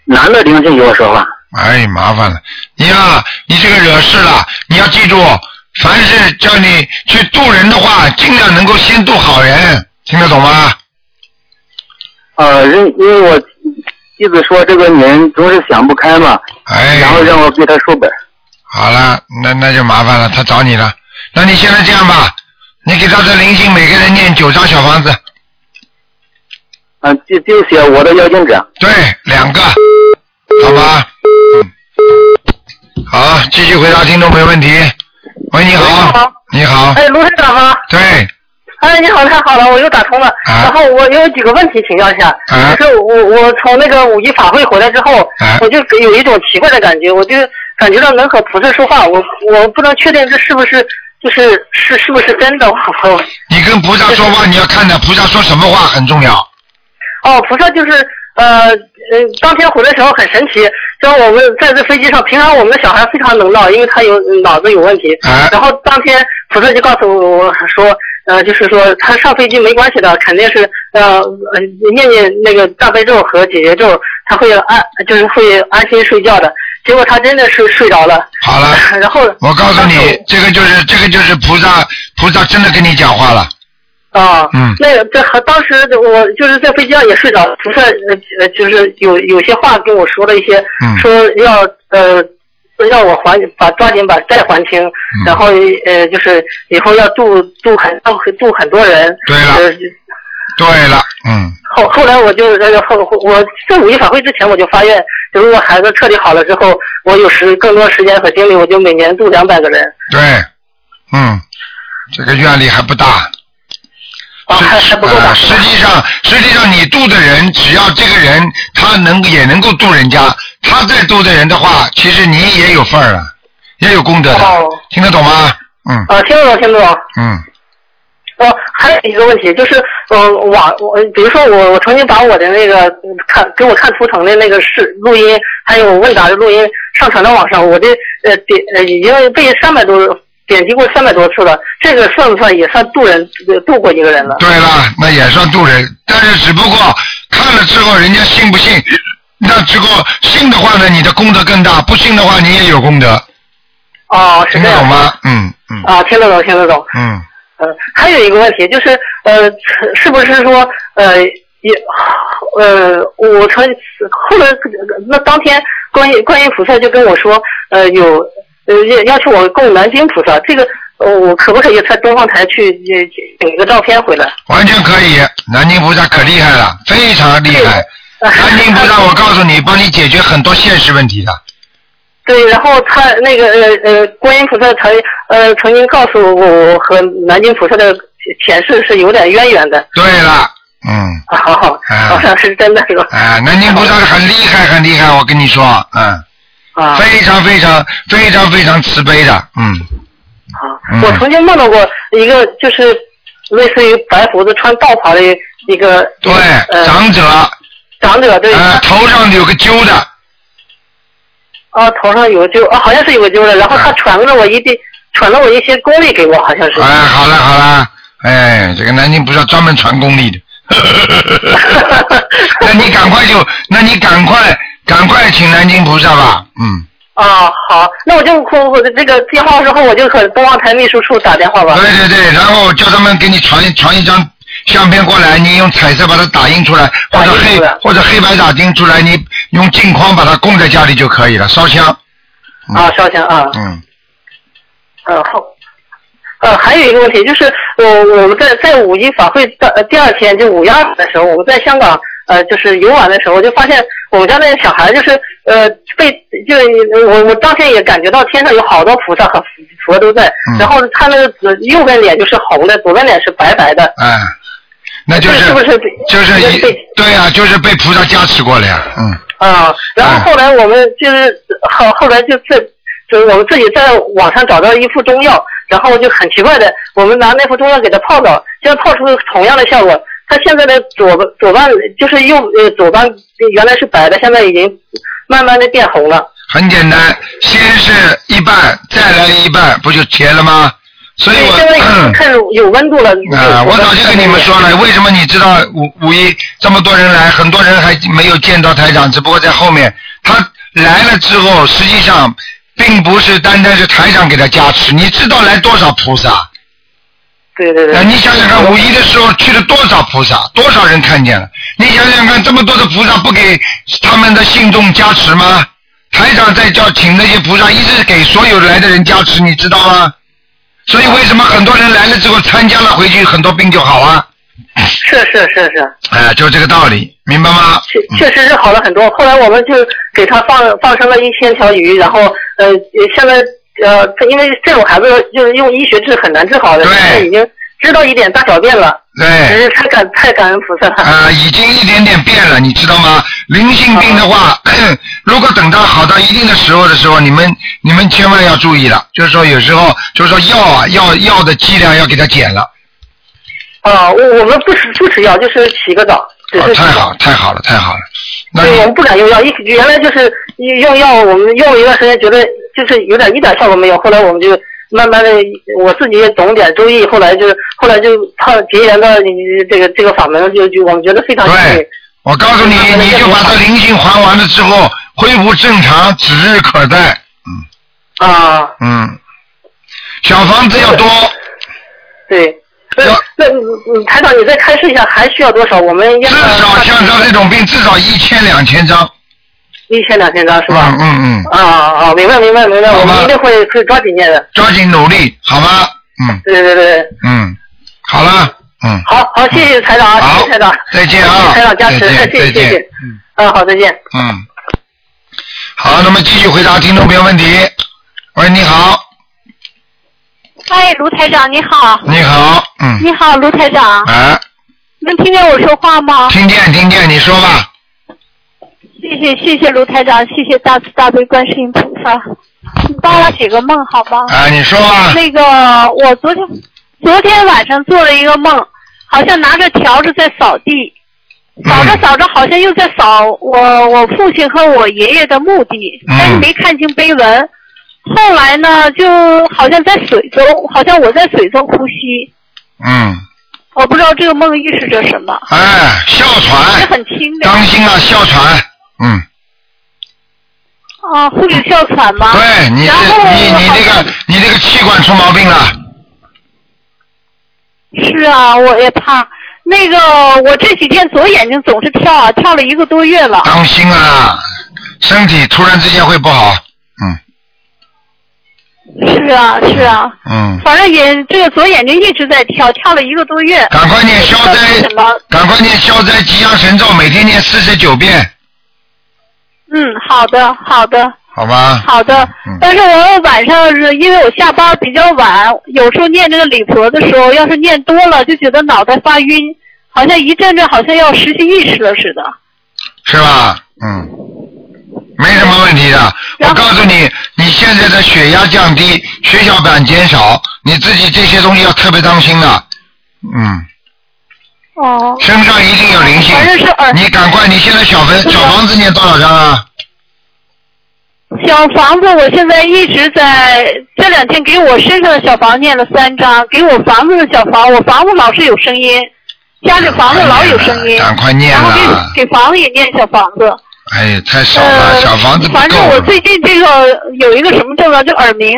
男的灵性给我说话哎，麻烦了，你呀、你这个惹事了，你要记住，凡是叫你去渡人的话，尽量能够先渡好人，听得懂吗？啊，因因为我妻子说这个女人总是想不开嘛，哎，然后让我给他书本好了，那那就麻烦了，他找你了，那你现在这样吧，你给他的灵性每个人念九张小房子，啊，就就写我的邀请者。对，两个，好吧？嗯，好，继续回答听众朋友问题。喂，你好，你好，哎，卢台长吗？对，哎，你好，太好了，我又打通了。啊。然后我有几个问题请教一下。啊。就是我我从那个五一法会回来之后，啊。我就有一种奇怪的感觉，我就感觉到能和菩萨说话，我我不能确定这是不是就是是是不是真的。我你跟菩萨说话，你要看的菩萨说什么话很重要。哦，菩萨就是呃呃，当天回来的时候很神奇，像我们在这飞机上，平常我们的小孩非常能闹，因为他有脑子有问题。啊然后当天菩萨就告诉我说，呃，就是说他上飞机没关系的，肯定是呃呃念念那个大悲咒和解结咒，他会安就是会安心睡觉的。结果他真的是睡着了。好了，然后我告诉你，这个就是这个就是菩萨，菩萨真的跟你讲话了。啊，嗯那个这和当时我就是在飞机上也睡着了，菩萨呃呃就是有有些话跟我说了一些，嗯说要呃让我还把抓紧把债还清，嗯然后呃就是以后要度度很度很多人。对了呃对了，嗯，后后来我就呃后我在五一法会之前我就发愿，就如果孩子彻底好了之后，我有时更多时间和精力，我就每年度两百个人。对，嗯，这个愿力还不大。啊，还还不够大呃。实际上，实际上你度的人，只要这个人他能也能够度人家，他再度的人的话，其实你也有份儿了，也有功德的，哦听得懂吗？嗯啊，听得懂，听得懂。嗯，呃，还有一个问题就是，呃，网我比如说我我曾经把我的那个嗯看给我看图腾的那个视录音，还有问答的录音上传到网上，我的呃点呃已经被三百多点击过三百多次了，这个算不算也算渡人呃渡过一个人了？对了，那也算渡人，但是只不过看了之后，人家信不信？那之后信的话呢，你的功德更大；不信的话，你也有功德。哦，是这样听得懂。吗？嗯嗯啊，听得懂，听得懂。嗯，呃，还有一个问题就是，呃，是不是说，呃，也，呃，我从后来那当天观音观音菩萨就跟我说，呃，有呃要要求我供南京菩萨，这个呃我可不可以在东方台去呃领一个照片回来？完全可以。南京菩萨可厉害了，非常厉害。南京菩萨，我告诉你，帮你解决很多现实问题的。对，然后他那个呃呃，观音菩萨曾呃曾经告诉我，我和南京菩萨的前世是有点渊源的。对了，嗯，啊，好好，好像是真的是吧？啊，南京菩萨很厉害，很厉害，我跟你说，嗯，啊，非常非常非常非常慈悲的，嗯，嗯我曾经梦到过一个，就是类似于白胡子穿道袍的一个对，呃长者，长者，对，呃，头上有个揪的，啊，头上有个揪，啊，好像是有个然后他传了我一定传了我一些功力给我，好像是。哎，好了好了，哎，这个南京菩萨专门传功力的，那你赶快就，那你赶快赶快请南京菩萨吧，嗯。啊，好，那我就我我的这个电话之后，我就和东方台秘书处打电话吧。对对对，然后叫他们给你传传一张相片过来，你用彩色把它打印出来，或者黑或者黑白打印出来，你用镜框把它供在家里就可以了，烧香。啊，烧香啊。嗯。呃，好。呃，还有一个问题就是，我我们在在五一法会的呃第二天，就五月二的时候，我们在香港呃就是游玩的时候，就发现我们家那个小孩就是呃被就我我当天也感觉到天上有好多菩萨和佛都在，嗯然后他那个左右边脸就是红的，左边脸是白白的，哎，那就是是不是就是一对啊、就是被菩萨加持过了呀，嗯。啊，然后后来我们就是后后来就在就是我们自己在网上找到一副中药，然后就很奇怪的，我们拿那副中药给它泡澡，就泡出同样的效果。它现在的左左半就是右呃左半原来是白的，现在已经慢慢的变红了。很简单，先是一半，再来一半，不就结了吗？所以我现在已经看有温度了。啊，我早就跟你们说了，为什么你知道五五一这么多人来，很多人还没有见到台长，只不过在后面。他来了之后，实际上并不是单单是台长给他加持，你知道来多少菩萨？对对对。啊，你想想看，五一的时候去了多少菩萨，多少人看见了？你想想看，这么多的菩萨不给他们的信众加持吗？台长在叫请那些菩萨，一直给所有来的人加持，你知道吗？所以为什么很多人来了之后参加了回去，很多病就好啊？是是是是。哎，就这个道理，明白吗？确确实是好了很多。后来我们就给他放放生了一千条鱼，然后呃，现在呃，因为这种孩子就是用医学治很难治好的，现在已经知道一点大小便了。对。只是太感太感恩菩萨了。啊、已经一点点变了，你知道吗？灵性病的话，如果等到好到一定的时候的时候，你们你们千万要注意了，就是说有时候就是说药啊药药的剂量要给它减了。啊，我我们不吃不吃药，就是洗个澡，只哦，太好太好了太好了，那对，我们不敢用药，一原来就是用药，我们用了一段时间，觉得就是有点一点效果没有，后来我们就慢慢的，我自己也懂点中医，后来就后来就靠结缘到你这个这个法门，就就我们觉得非常幸运。我告诉你，你就把它灵性还完了之后，恢复正常，指日可待。啊，嗯，小房子要多，对。那那嗯台长，你再开示一下，还需要多少？我们要至少像他这种病，至少一千两千张。一千两千张是吧？嗯嗯嗯，啊啊，明白明白明白，我们一定会会抓紧念的。抓紧努力，好吗？嗯对对对，嗯，好了，嗯，好好，谢谢台长啊，谢谢台长，再见啊谢谢台长加持，再见谢谢嗯，好，再见。嗯，好，那么继续回答听众朋友问题。喂，你好，哎，卢台长你好。你好，嗯，你好，卢台长。哎，能听见我说话吗？听见听见，你说吧。谢谢谢谢卢台长，谢谢大慈大悲观世音菩萨。你帮我解个梦好吗？啊，你说吧。那个，我昨天昨天晚上做了一个梦，好像拿着笤帚在扫地，扫着扫着好像又在扫我我父亲和我爷爷的墓地，但是没看清碑文。后来呢，就好像在水中，好像我在水中呼吸，嗯，我不知道这个梦预示着什么，哎，哮也喘，很轻的。当心啊，哮喘，嗯，啊，会有哮喘吗？对你这你你这个你这个气管出毛病了，是啊，我也怕。那个，我这几天左眼睛总是跳啊，跳了一个多月了。当心啊，身体突然之间会不好，嗯是啊，是啊，嗯，反正也这个左眼睛一直在跳，跳了一个多月。赶快念消灾？赶快念消灾吉祥神咒，每天念四十九遍，嗯，好的，好的，好吗？好的。嗯但是我晚上是因为我下班比较晚，有时候念这个礼佛的时候，要是念多了，就觉得脑袋发晕，好像一阵阵好像要失去意识了似的。是吧？嗯，没什么问题的。我告诉你，你现在的血压降低，血小板减少，你自己这些东西要特别当心的。嗯，哦。身上一定有灵性。你赶快，你现在小房小房子念多少张啊？小房子，我现在一直在这两天给我身上的小房念了三张，给我房子的小房，我房子老是有声音，家里房子老有声音，赶快念然后了。给给房子也念小房子。哎，太少了，呃，小房子不反正我。最近这个有一个什么症状，就耳鸣，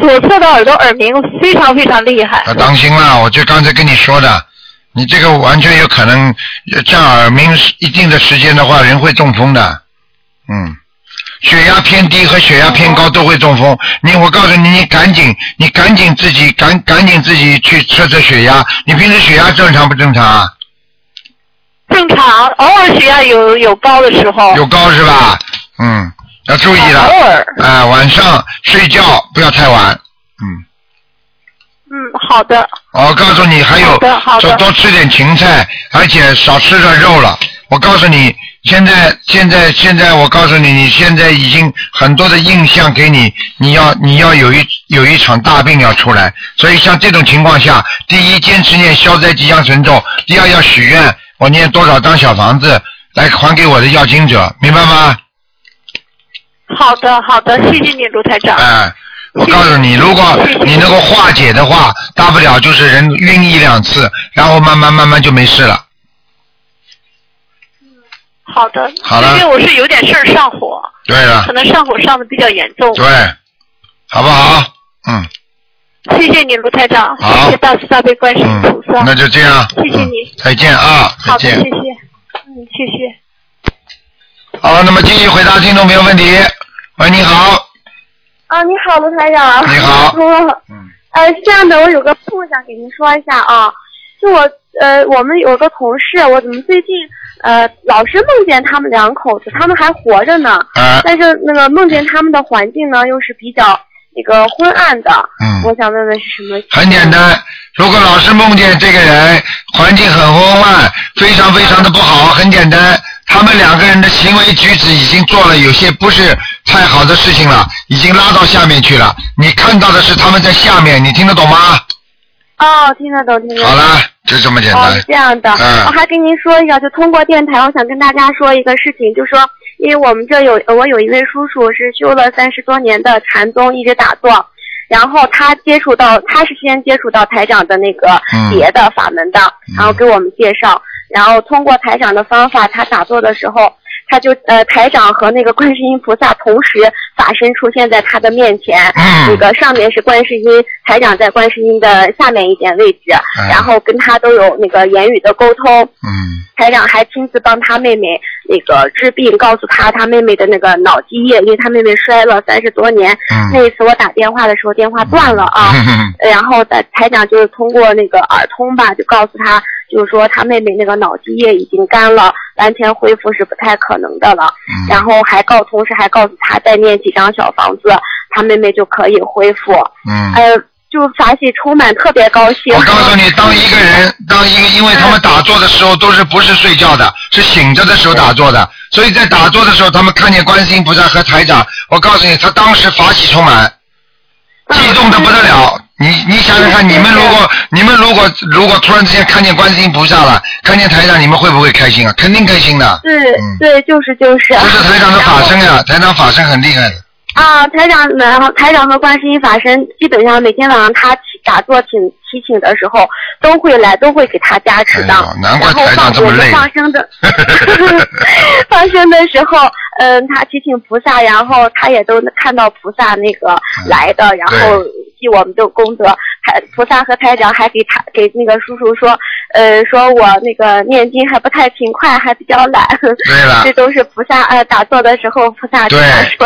左侧的耳朵耳鸣非常非常厉害。要当心了，我就刚才跟你说的，你这个完全有可能，呃这样耳鸣一定的时间的话，人会中风的。嗯，血压偏低和血压偏高都会中风。你，我告诉你，你赶紧，你赶紧自己赶赶紧自己去测测血压。你平时血压正常不正常啊？正常，偶尔血压有有高的时候。有高是吧？嗯，要注意了。偶尔。哎、晚上睡觉不要太晚。嗯，嗯好的。我告诉你，还有多多吃点芹菜，而且少吃点肉了。我告诉你，现在现在现在，我告诉你，你现在已经很多的印象给你，你要你要有一有一场大病要出来。所以像这种情况下，第一坚持念消灾吉祥神咒，第二要许愿，我念多少张小房子来还给我的要经者，明白吗？好的，好的，谢谢你，卢台长。哎，我告诉你，如果你能够化解的话，大不了就是人晕一两次，然后慢慢慢慢就没事了。好的。好了最近我是有点事儿上火，对了可，能上火上的比较严重。对，好不好？嗯谢谢你，卢台长，好谢谢大慈大悲观世音菩萨。嗯，那就这样。谢谢你。再见啊，再好的，见谢。谢。嗯，谢谢。好，那么继续回答听众朋友问题。喂，你好，啊，你好，卢台长。你好嗯。呃，是这样的，我有个梦想给您说一下啊。就我呃，我们有个同事，我怎么最近呃老是梦见他们两口子，他们还活着呢。啊但是那个梦见他们的环境呢，又是比较那个昏暗的。嗯我想问问是什么？很简单，如果老是梦见这个人，环境很昏暗，非常非常的不好，很简单，他们两个人的行为举止已经做了有些不是太好的事情了，已经拉到下面去了。你看到的是他们在下面，你听得懂吗？哦，听得懂，听得懂。好了，就这么简哦，单是。这样的，嗯我还跟您说一下，就通过电台，我想跟大家说一个事情，就说，因为我们这有我有一位叔叔是修了三十多年的禅宗，一直打坐，然后他接触到，他是先接触到台长的那个嗯别的法门的，然后给我们介绍，然后通过台长的方法，他打坐的时候。他就呃，台长和那个观世音菩萨同时法身出现在他的面前，嗯那个上面是观世音，台长在观世音的下面一点位置，嗯然后跟他都有那个言语的沟通。嗯台长还亲自帮他妹妹那个治病，告诉他他妹妹的那个脑积液，因为他妹妹摔了三十多年。嗯那一次我打电话的时候电话断了啊，嗯然后台台长就是通过那个耳通吧，就告诉他，就是说他妹妹那个脑积液已经干了，完全恢复是不太可能的了。嗯然后还告，同时还告诉他再念几张小房子，他妹妹就可以恢复。嗯。呃，就法喜充满，特别高兴。我告诉你，当一个人，当一个，因为他们打坐的时候都是不是睡觉的，是醒着的时候打坐的，所以在打坐的时候，他们看见观世音菩萨和台长，我告诉你，他当时法喜充满，激动的不得了。你你想想看，你们如果你们如果如果突然之间看见观世音菩萨了，看见台长，你们会不会开心啊？肯定开心的。对、对，就是就是。这是台长的法身呀，台长法身很厉害的。啊，台长，然后台长和观世音法身基本上每天晚上他打坐请提醒的时候都会来，都会给他加持的。难怪我们这么累放生的 放生的时候，嗯，他提醒菩萨，然后他也都看到菩萨那个来的，然后记我们的功德。还菩萨和台长还给他给那个叔叔说，呃，说我那个念经还不太勤快，还比较懒。对 了这都是菩萨呃打坐的时候菩萨对，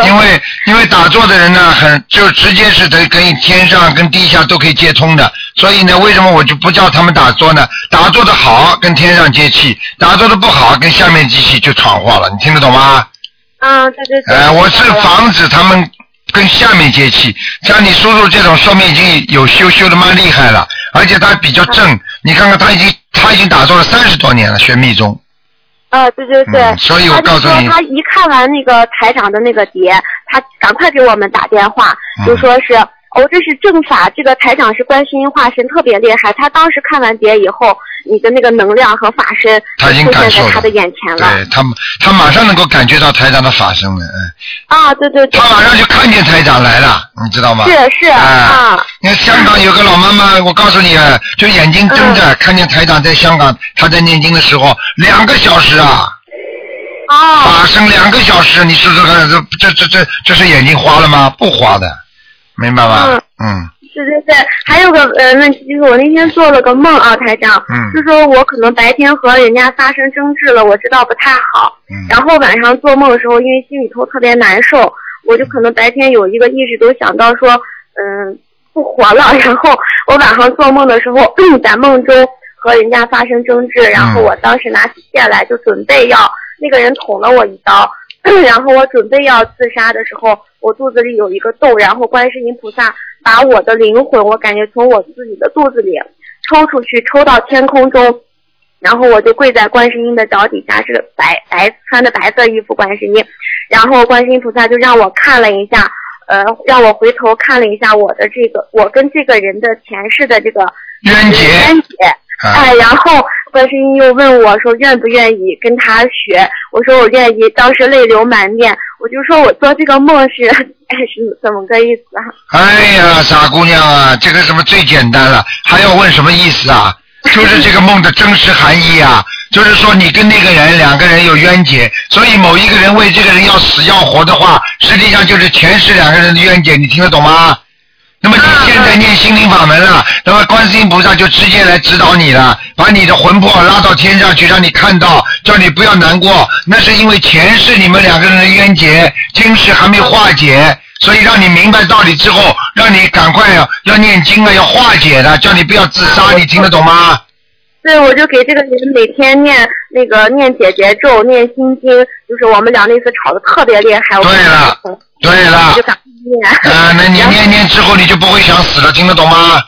因为因为打坐的人呢，很就直接是得跟天上跟地下都可以接通的，所以呢，为什么我就不叫他们打坐呢？打坐的好跟天上接气，打坐的不好跟下面机器就闯祸了，你听得懂吗？嗯，对对对。呃，我是防止他们跟下面接气，像你叔叔这种，说明已经有修修的蛮厉害了，而且他比较正，你看看他已经他已经打坐了三十多年了，学密宗。啊，对对对，嗯所以我告诉你。他他一看完那个台长的那个碟，他赶快给我们打电话，嗯。就说是哦，这是正法，这个台长是观世音化身，特别厉害。他当时看完碟以后，你的那个能量和法身他已经出感受了现在他的眼前了。对他，他马上能够感觉到台长的法身了，嗯，啊，对对对。他马上就看见台长来了，你知道吗？是是啊啊。你看香港有个老妈妈，我告诉你，啊，就眼睛睁嗯着，看见台长在香港，他在念经的时候，两个小时啊，啊。法身两个小时，你试试看，这这这这这是眼睛花了吗？不花的，明白吧？嗯。对对对，还有个呃问题就是我那天做了个梦啊，台长，嗯。就说我可能白天和人家发生争执了，我知道不太好，嗯。然后晚上做梦的时候，因为心里头特别难受，我就可能白天有一个意识都想到说，嗯，不活了，然后我晚上做梦的时候，在梦中和人家发生争执，然后我当时拿起剑来就准备要那个人捅了我一刀，然后我准备要自杀的时候，我肚子里有一个洞，然后观世音菩萨把我的灵魂，我感觉从我自己的肚子里抽出去，抽到天空中，然后我就跪在观世音的脚底下，是个白白穿的白色衣服观世音，然后观世音菩萨就让我看了一下，呃，让我回头看了一下我的这个我跟这个人的前世的这个冤结。冤结，啊哎，然后观世音又问我说愿不愿意跟他学，我说我愿意，当时泪流满面，我就说我做这个梦是哎是怎么个意思啊？哎呀，傻姑娘啊，这个什么最简单了，还要问什么意思啊？就是这个梦的真实含义啊，就是说你跟那个人两个人有冤结，所以某一个人为这个人要死要活的话，实际上就是前世两个人的冤结，你听得懂吗？那么你现在念心灵法门了，那么观世音菩萨就直接来指导你了，把你的魂魄拉到天上去，让你看到，叫你不要难过。那是因为前世你们两个人的冤结，今世还没化解，所以让你明白道理之后，让你赶快要要念经啊，要化解的，叫你不要自杀，你听得懂吗？对，我就给这个人每天念那个念姐姐咒，念心经，就是我们俩那次吵得特别厉害。对了，对了我就赶念。啊，那你念念之后你就不会想死了，听得懂吗？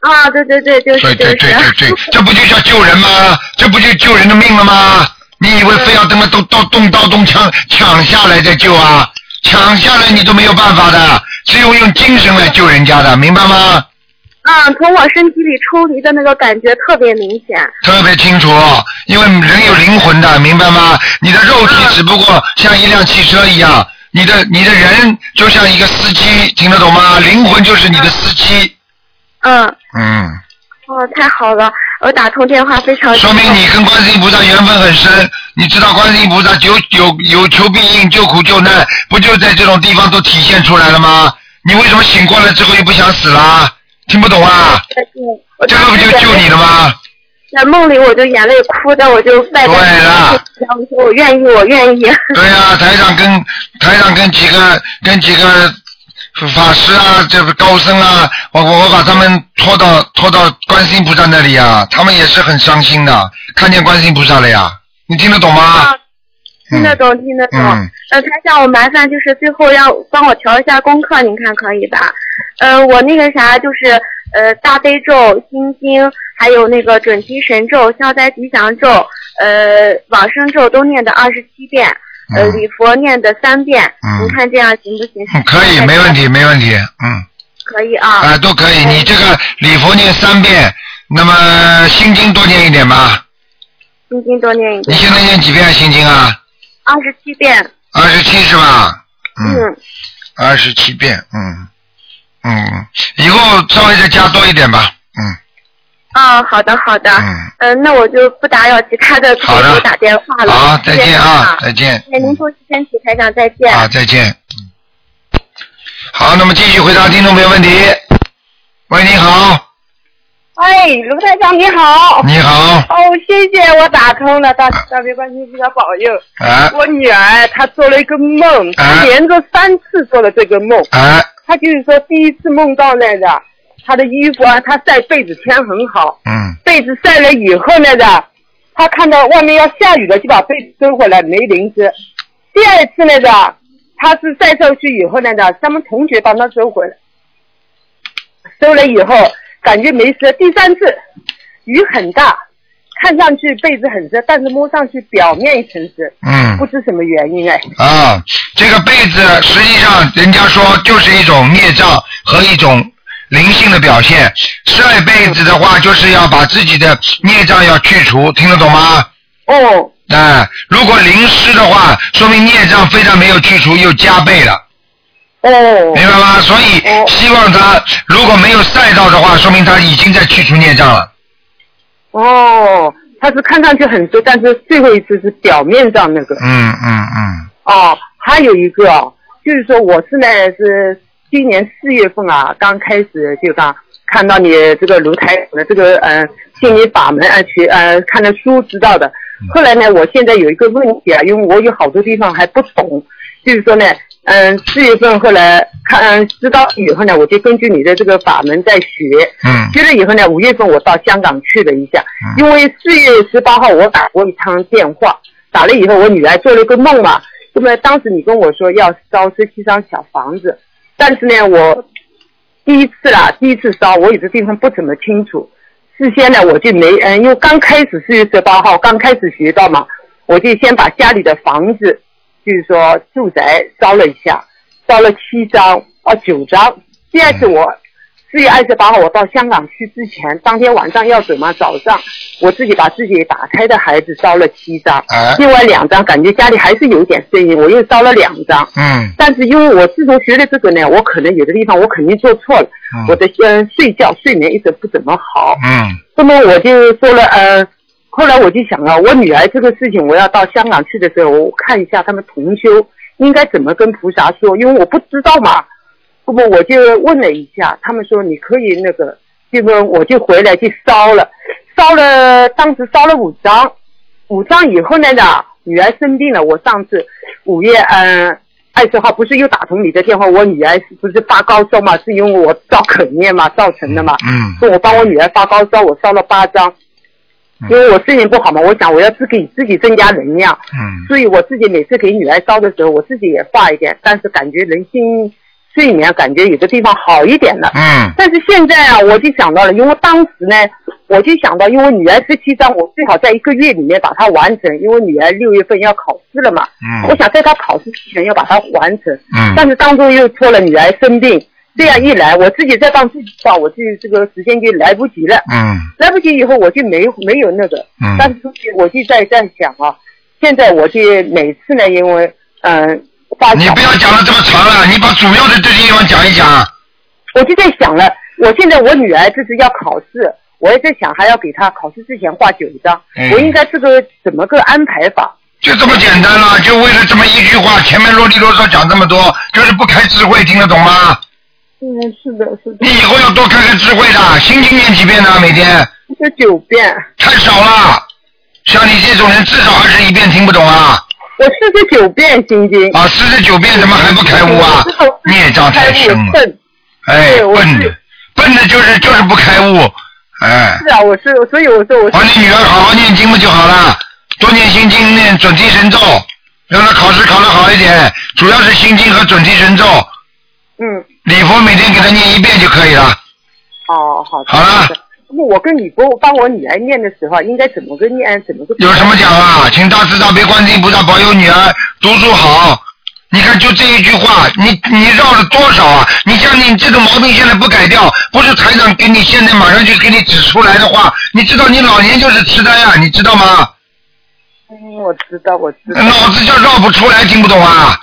啊，对对对，就是对对就是。对对对，这不就叫救人吗？这不就救人的命了吗？你以为非要他妈动动动刀动枪抢下来再救啊？抢下来你都没有办法的，只有用精神来救人家的，明白吗？啊，从我身体里抽离的那个感觉特别明显。特别清楚，因为人有灵魂的，明白吗？你的肉体只不过像一辆汽车一样，你的你的人就像一个司机，听得懂吗？灵魂就是你的司机，嗯，嗯。哦，太好了，我打通电话非常。说明你跟观世音菩萨缘分很深。你知道观世音菩萨有有有求必应，救苦救难，不就在这种地方都体现出来了吗？你为什么醒过来之后又不想死啦？听不懂啊？这个不就救你了吗？在梦里我就眼泪哭的，我就拜拜。对了。然后我说我愿意，我愿意。对呀、台长跟台长跟几个跟几个法师啊，这个高僧啊，我我我把他们拖到拖到观世音菩萨那里啊，他们也是很伤心的，看见观世音菩萨了呀，你听得懂吗？听得懂，听得懂。嗯呃，台长，我麻烦就是最后要帮我调一下功课，您看可以吧？呃，我那个啥就是呃大悲咒、心经，还有那个准提神咒、消灾吉祥咒，呃往生咒都念的二十七遍，呃礼佛念的三遍。嗯您看这样行不行？嗯可以，没问题，没问题，嗯。可以啊。啊，都可以。你这个礼佛念三遍，那么心经多念一点吧。心经多念一点你。现在念几遍心经啊？二十七遍。二十七是吧？嗯。二十七遍，嗯嗯，以后稍微再加多一点吧，嗯啊，好的好的，嗯，嗯、那我就不打扰其他的好的朋友打电话了。好，再见啊再见，那您注意身体，台长再见。啊，再见。嗯好，那么继续回答听众朋友问题。喂，你好，哎，卢台长你好。你好，哦，谢谢我打通了，大大悲观世音菩萨保佑。啊我女儿她做了一个梦，她哎连着三次做了这个梦。哎，她就是说第一次梦到那个他的衣服啊，他晒被子天很好，嗯被子晒了以后那个，他看到外面要下雨了，就把被子收回来，没淋湿。第二次那个，他是晒上去以后那个，他们同学帮他收回来，收了以后感觉没湿。第三次雨很大，看上去被子很湿，但是摸上去表面一层湿，嗯不知什么原因哎。啊，这个被子实际上人家说就是一种孽障和一种灵性的表现。晒被子的话，就是要把自己的孽障要去除，听得懂吗？哦。哎，如果淋湿的话，说明孽障非但没有去除，又加倍了。哦。明白吗？所以希望他如果没有晒到的话，说明他已经在去除孽障了。哦，他是看上去很多，但是最后一次是表面上那个。嗯嗯嗯。哦，还有一个哦，就是说我是呢是今年四月份啊，刚开始就刚看到你这个卢台的这个呃心理法门啊学呃看的书知道的。后来呢，我现在有一个问题啊，因为我有好多地方还不懂，就是说呢，嗯、四月份后来看知道以后呢，我就根据你的这个法门在学。嗯。学了以后呢，五月份我到香港去了一下，因为四月十八号我打过一趟电话，打了以后我女儿做了一个梦嘛，那么当时你跟我说要烧十七张小房子，但是呢我第一次啦，第一次烧我有的地方不怎么清楚，事先呢我就没嗯，因为刚开始四月十八号刚开始学到嘛，我就先把家里的房子，就是说住宅烧了一下，烧了七张啊九张，第二次我。四月二十八号，我到香港去之前，当天晚上要走嘛，早上我自己把自己打开的孩子烧了七张，哎另外两张感觉家里还是有点声音，我又烧了两张。嗯但是因为我自从学了这个呢，我可能有的地方我肯定做错了，嗯我的嗯睡觉睡眠一直不怎么好。嗯那么我就说了，呃，后来我就想啊，我女儿这个事情，我要到香港去的时候，我看一下他们同修应该怎么跟菩萨说，因为我不知道嘛。不不我就问了一下，他们说你可以那个，这个我就回来去烧了，烧了，当时烧了五张，五张以后呢，呢女儿生病了，我上次五月嗯。二十号不是又打通你的电话？我女儿是不是发高烧嘛？是因为我造口念嘛造成的嘛？嗯说我帮我女儿发高烧，我烧了八张，因为我睡眠不好嘛，我想我要自给自己增加能量，嗯所以我自己每次给女儿烧的时候，我自己也化一点，但是感觉人心睡眠感觉有的地方好一点了。嗯但是现在啊，我就想到了，因为当时呢，我就想到，因为女儿十七张，我最好在一个月里面把它完成，因为女儿六月份要考试了嘛。嗯我想在她考试之前要把它完成。嗯但是当中又拖了女儿生病，这样一来，我自己再帮自己烧，我就这个时间就来不及了。嗯来不及以后，我就没没有那个。嗯但是我就在在想啊，现在我就每次呢，因为嗯。发你不要讲的这么长了，你把主要的这些地方讲一讲。我就在想了，我现在我女儿这是要考试，我也在想还要给她考试之前画九张，嗯我应该这个怎么个安排法？就这么简单了，就为了这么一句话，前面啰里啰嗦讲这么多，就是不开智慧，听得懂吗？嗯，是的，是的。你以后要多开开智慧的，心经念几遍呢？每天？这九遍。太少了，像你这种人至少二十一遍听不懂啊！我四十九遍心经。啊，四十九遍怎么还不开悟啊？孽障太深了。笨。哎，笨的，笨的就是就是不开悟，哎。是啊，我是，所以我说我是。帮你女儿好好念经不就好了，多念心经，念准提神咒，让她考试考得好一点。主要是心经和准提神咒，嗯。礼佛每天给他念一遍就可以了。哦，好的。好了。那么我跟你帮帮我女儿念的时候，应该怎么个念？怎么个？有什么讲啊？请大慈大悲观世音菩萨保佑女儿读书好。你看，就这一句话，你你绕了多少啊？你像你这种毛病现在不改掉，不是台长给你现在马上就给你指出来的话，你知道你老年就是痴呆啊、你知道吗？嗯，我知道，我知道。脑子就绕不出来，听不懂啊？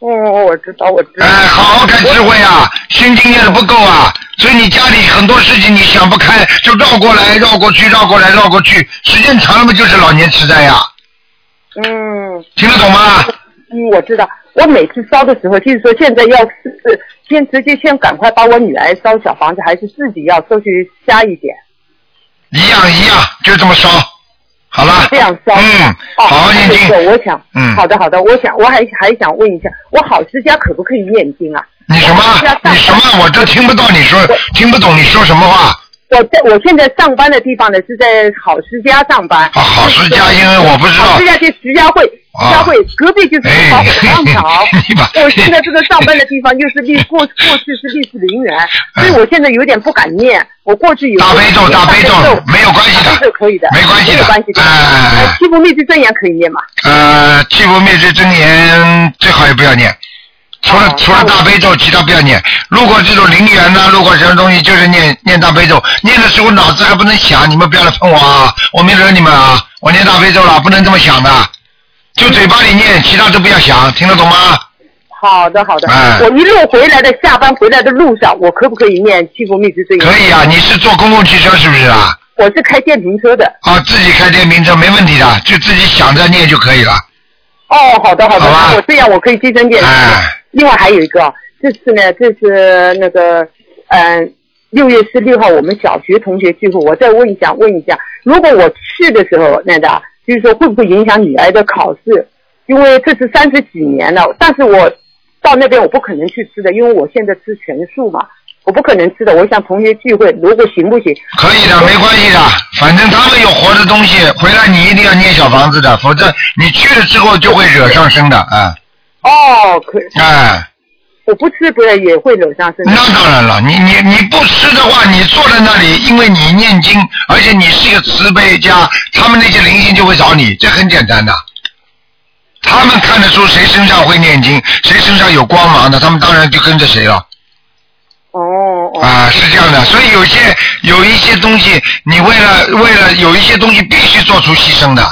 哦，我知道，我知道。哎，好好开智慧啊，心经念的不够啊，所以你家里很多事情你想不开，就绕过来绕过去，绕过来绕过去，时间长了嘛就是老年痴呆呀。嗯。听得懂吗？嗯，我知道。我每次烧的时候，就是说现在要是先直接先赶快把我女儿烧小房子，还是自己要收去加一点？一样一样，就这么烧，好了。这样烧。嗯，哦，好好念经我想，嗯好的好的，我想我还还想问一下，我好之家可不可以念经啊？你什么？你什么？我这听不到你说，听不懂你说什么话。我在我现在上班的地方呢是在好时家上班。啊，好时家，因为我不知道好时家就徐家汇，徐家汇隔壁就是哎好商场。你把我现在这个上班的地方就是历过过去是历史陵园，所以我现在有点不敢念。我过去有大悲咒大悲咒没有关系的大悲咒可以的，没关系的没有关系的。呃七佛灭罪真言可以念吗？呃，七佛灭罪真言最好也不要念，除了、除了大悲咒，其他不要念。如果这种灵缘呢，如果什么东西，就是念念大悲咒，念的时候脑子还不能想，你们不要来碰我啊！我没惹你们啊！我念大悲咒了，不能这么想的，就嘴巴里念，其他都不要想，听得懂吗？好的好的，哎我一路回来的下班回来的路上，我可不可以念七佛灭罪真言？可以啊，你是坐公共汽车是不是啊？我是开电瓶车的。啊，自己开电瓶车没问题的，就自己想着念就可以了。哦，好的好的，那我这样我可以接生电。哎另外还有一个，这次呢，这是那个，嗯、六月十六号我们小学同学聚会，我再问一下，问一下，如果我去的时候，那个就是说会不会影响女儿的考试？因为这是三十几年了，但是我到那边我不可能去吃的，因为我现在吃全素嘛，我不可能吃的。我想同学聚会，如果行不行？可以的，没关系的，反正他们有活的东西，回来你一定要捏小房子的，否则你去了之后就会惹上身的啊！哦，可以。哎，我不吃不是也会惹上身？那当然了，你你你不吃的话，你坐在那里，因为你念经，而且你是一个慈悲家，他们那些灵性就会找你，这很简单的。他们看得出谁身上会念经，谁身上有光芒的，他们当然就跟着谁了。哦。啊，是这样的，所以有些有一些东西，你为了为了有一些东西必须做出牺牲的。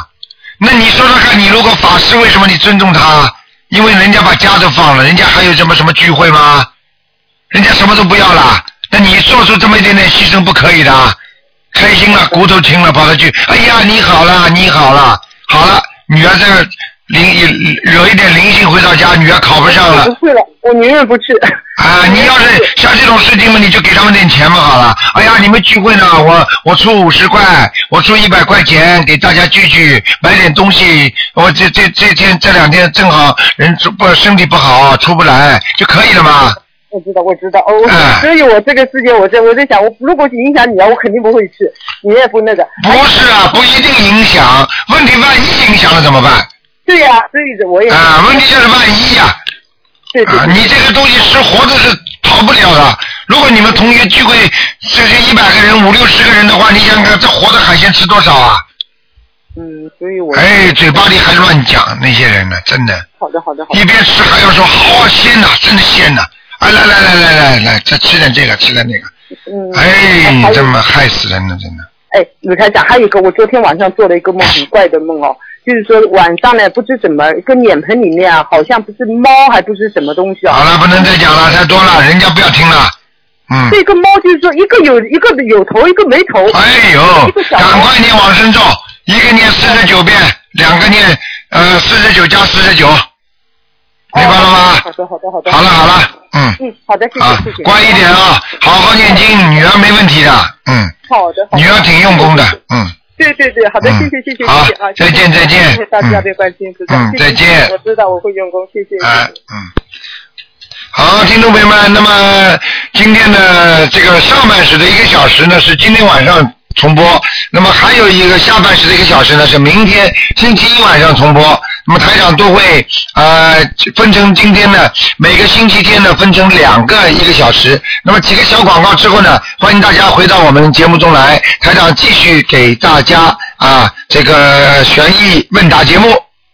那你说说看，你如果法师为什么你尊重他？因为人家把家都放了，人家还有什么什么聚会吗？人家什么都不要了，那你做出这么一点点牺牲不可以的。开心了，骨头轻了，跑到去，哎呀，你好了，你好了，好了，女儿在灵惹一点灵性回到家，女儿考不上了。不去了，我宁愿不去。啊，你要是像这种事情嘛，你就给他们点钱嘛，好了。哎呀，你们聚会呢，我我出五十块，我出一百块钱给大家聚聚，买点东西。我这这这天这两天正好人不身体不好，出不来就可以了嘛。我知道，我知道，哦，哎所以我这个事情，我在我在想，我如果影响你啊，我肯定不会去，你也不那个。不是啊，不一定影响，问题万一影响了怎么办？对呀、所以我也。啊，问题就是万一呀、对对啊，你这个东西是活着是逃不了的。如果你们同学聚会，这是一百个人、五六十个人的话，你想这活的海鲜吃多少啊？嗯，所以我。哎，嘴巴里还乱讲那些人呢，真的，好的，好的，好的。一边吃还要说好啊鲜呐，真的鲜呐！啊，来来来来来来，再吃点这个，吃点那个。嗯。哎，这么害死人了，真的。哎，鲁台长，还有一个，我昨天晚上做了一个梦，很怪的梦哦，就是说晚上呢，不知怎么一个脸盆里面啊，好像不是猫，还不是什么东西啊。好了，不能再讲了，太多了，人家不要听了。嗯。这个猫就是说，一个有一个有头，一个没头。哎呦，赶快念往生咒，一个念四十九遍，两个念呃四十九加四十九，明白了吗？好的，好的，好的。好了好了，嗯，嗯，好的，谢谢，谢谢。乖一点啊，好好念经，女儿没问题的，嗯，好的，好的。女儿挺用功的，嗯，对对对，好的，嗯谢谢谢谢谢谢啊，再见再见谢谢大家的关心，知道嗯再见我知道我会用功，谢谢。哎，嗯。好，听众朋友们，那么今天的这个上半时的一个小时呢，是今天晚上重播。那么还有一个下半时的一个小时呢，是明天星期一晚上重播。那么台长都会呃分成今天的每个星期天呢分成两个一个小时。那么几个小广告之后呢，欢迎大家回到我们节目中来，台长继续给大家啊这个悬疑问答节目。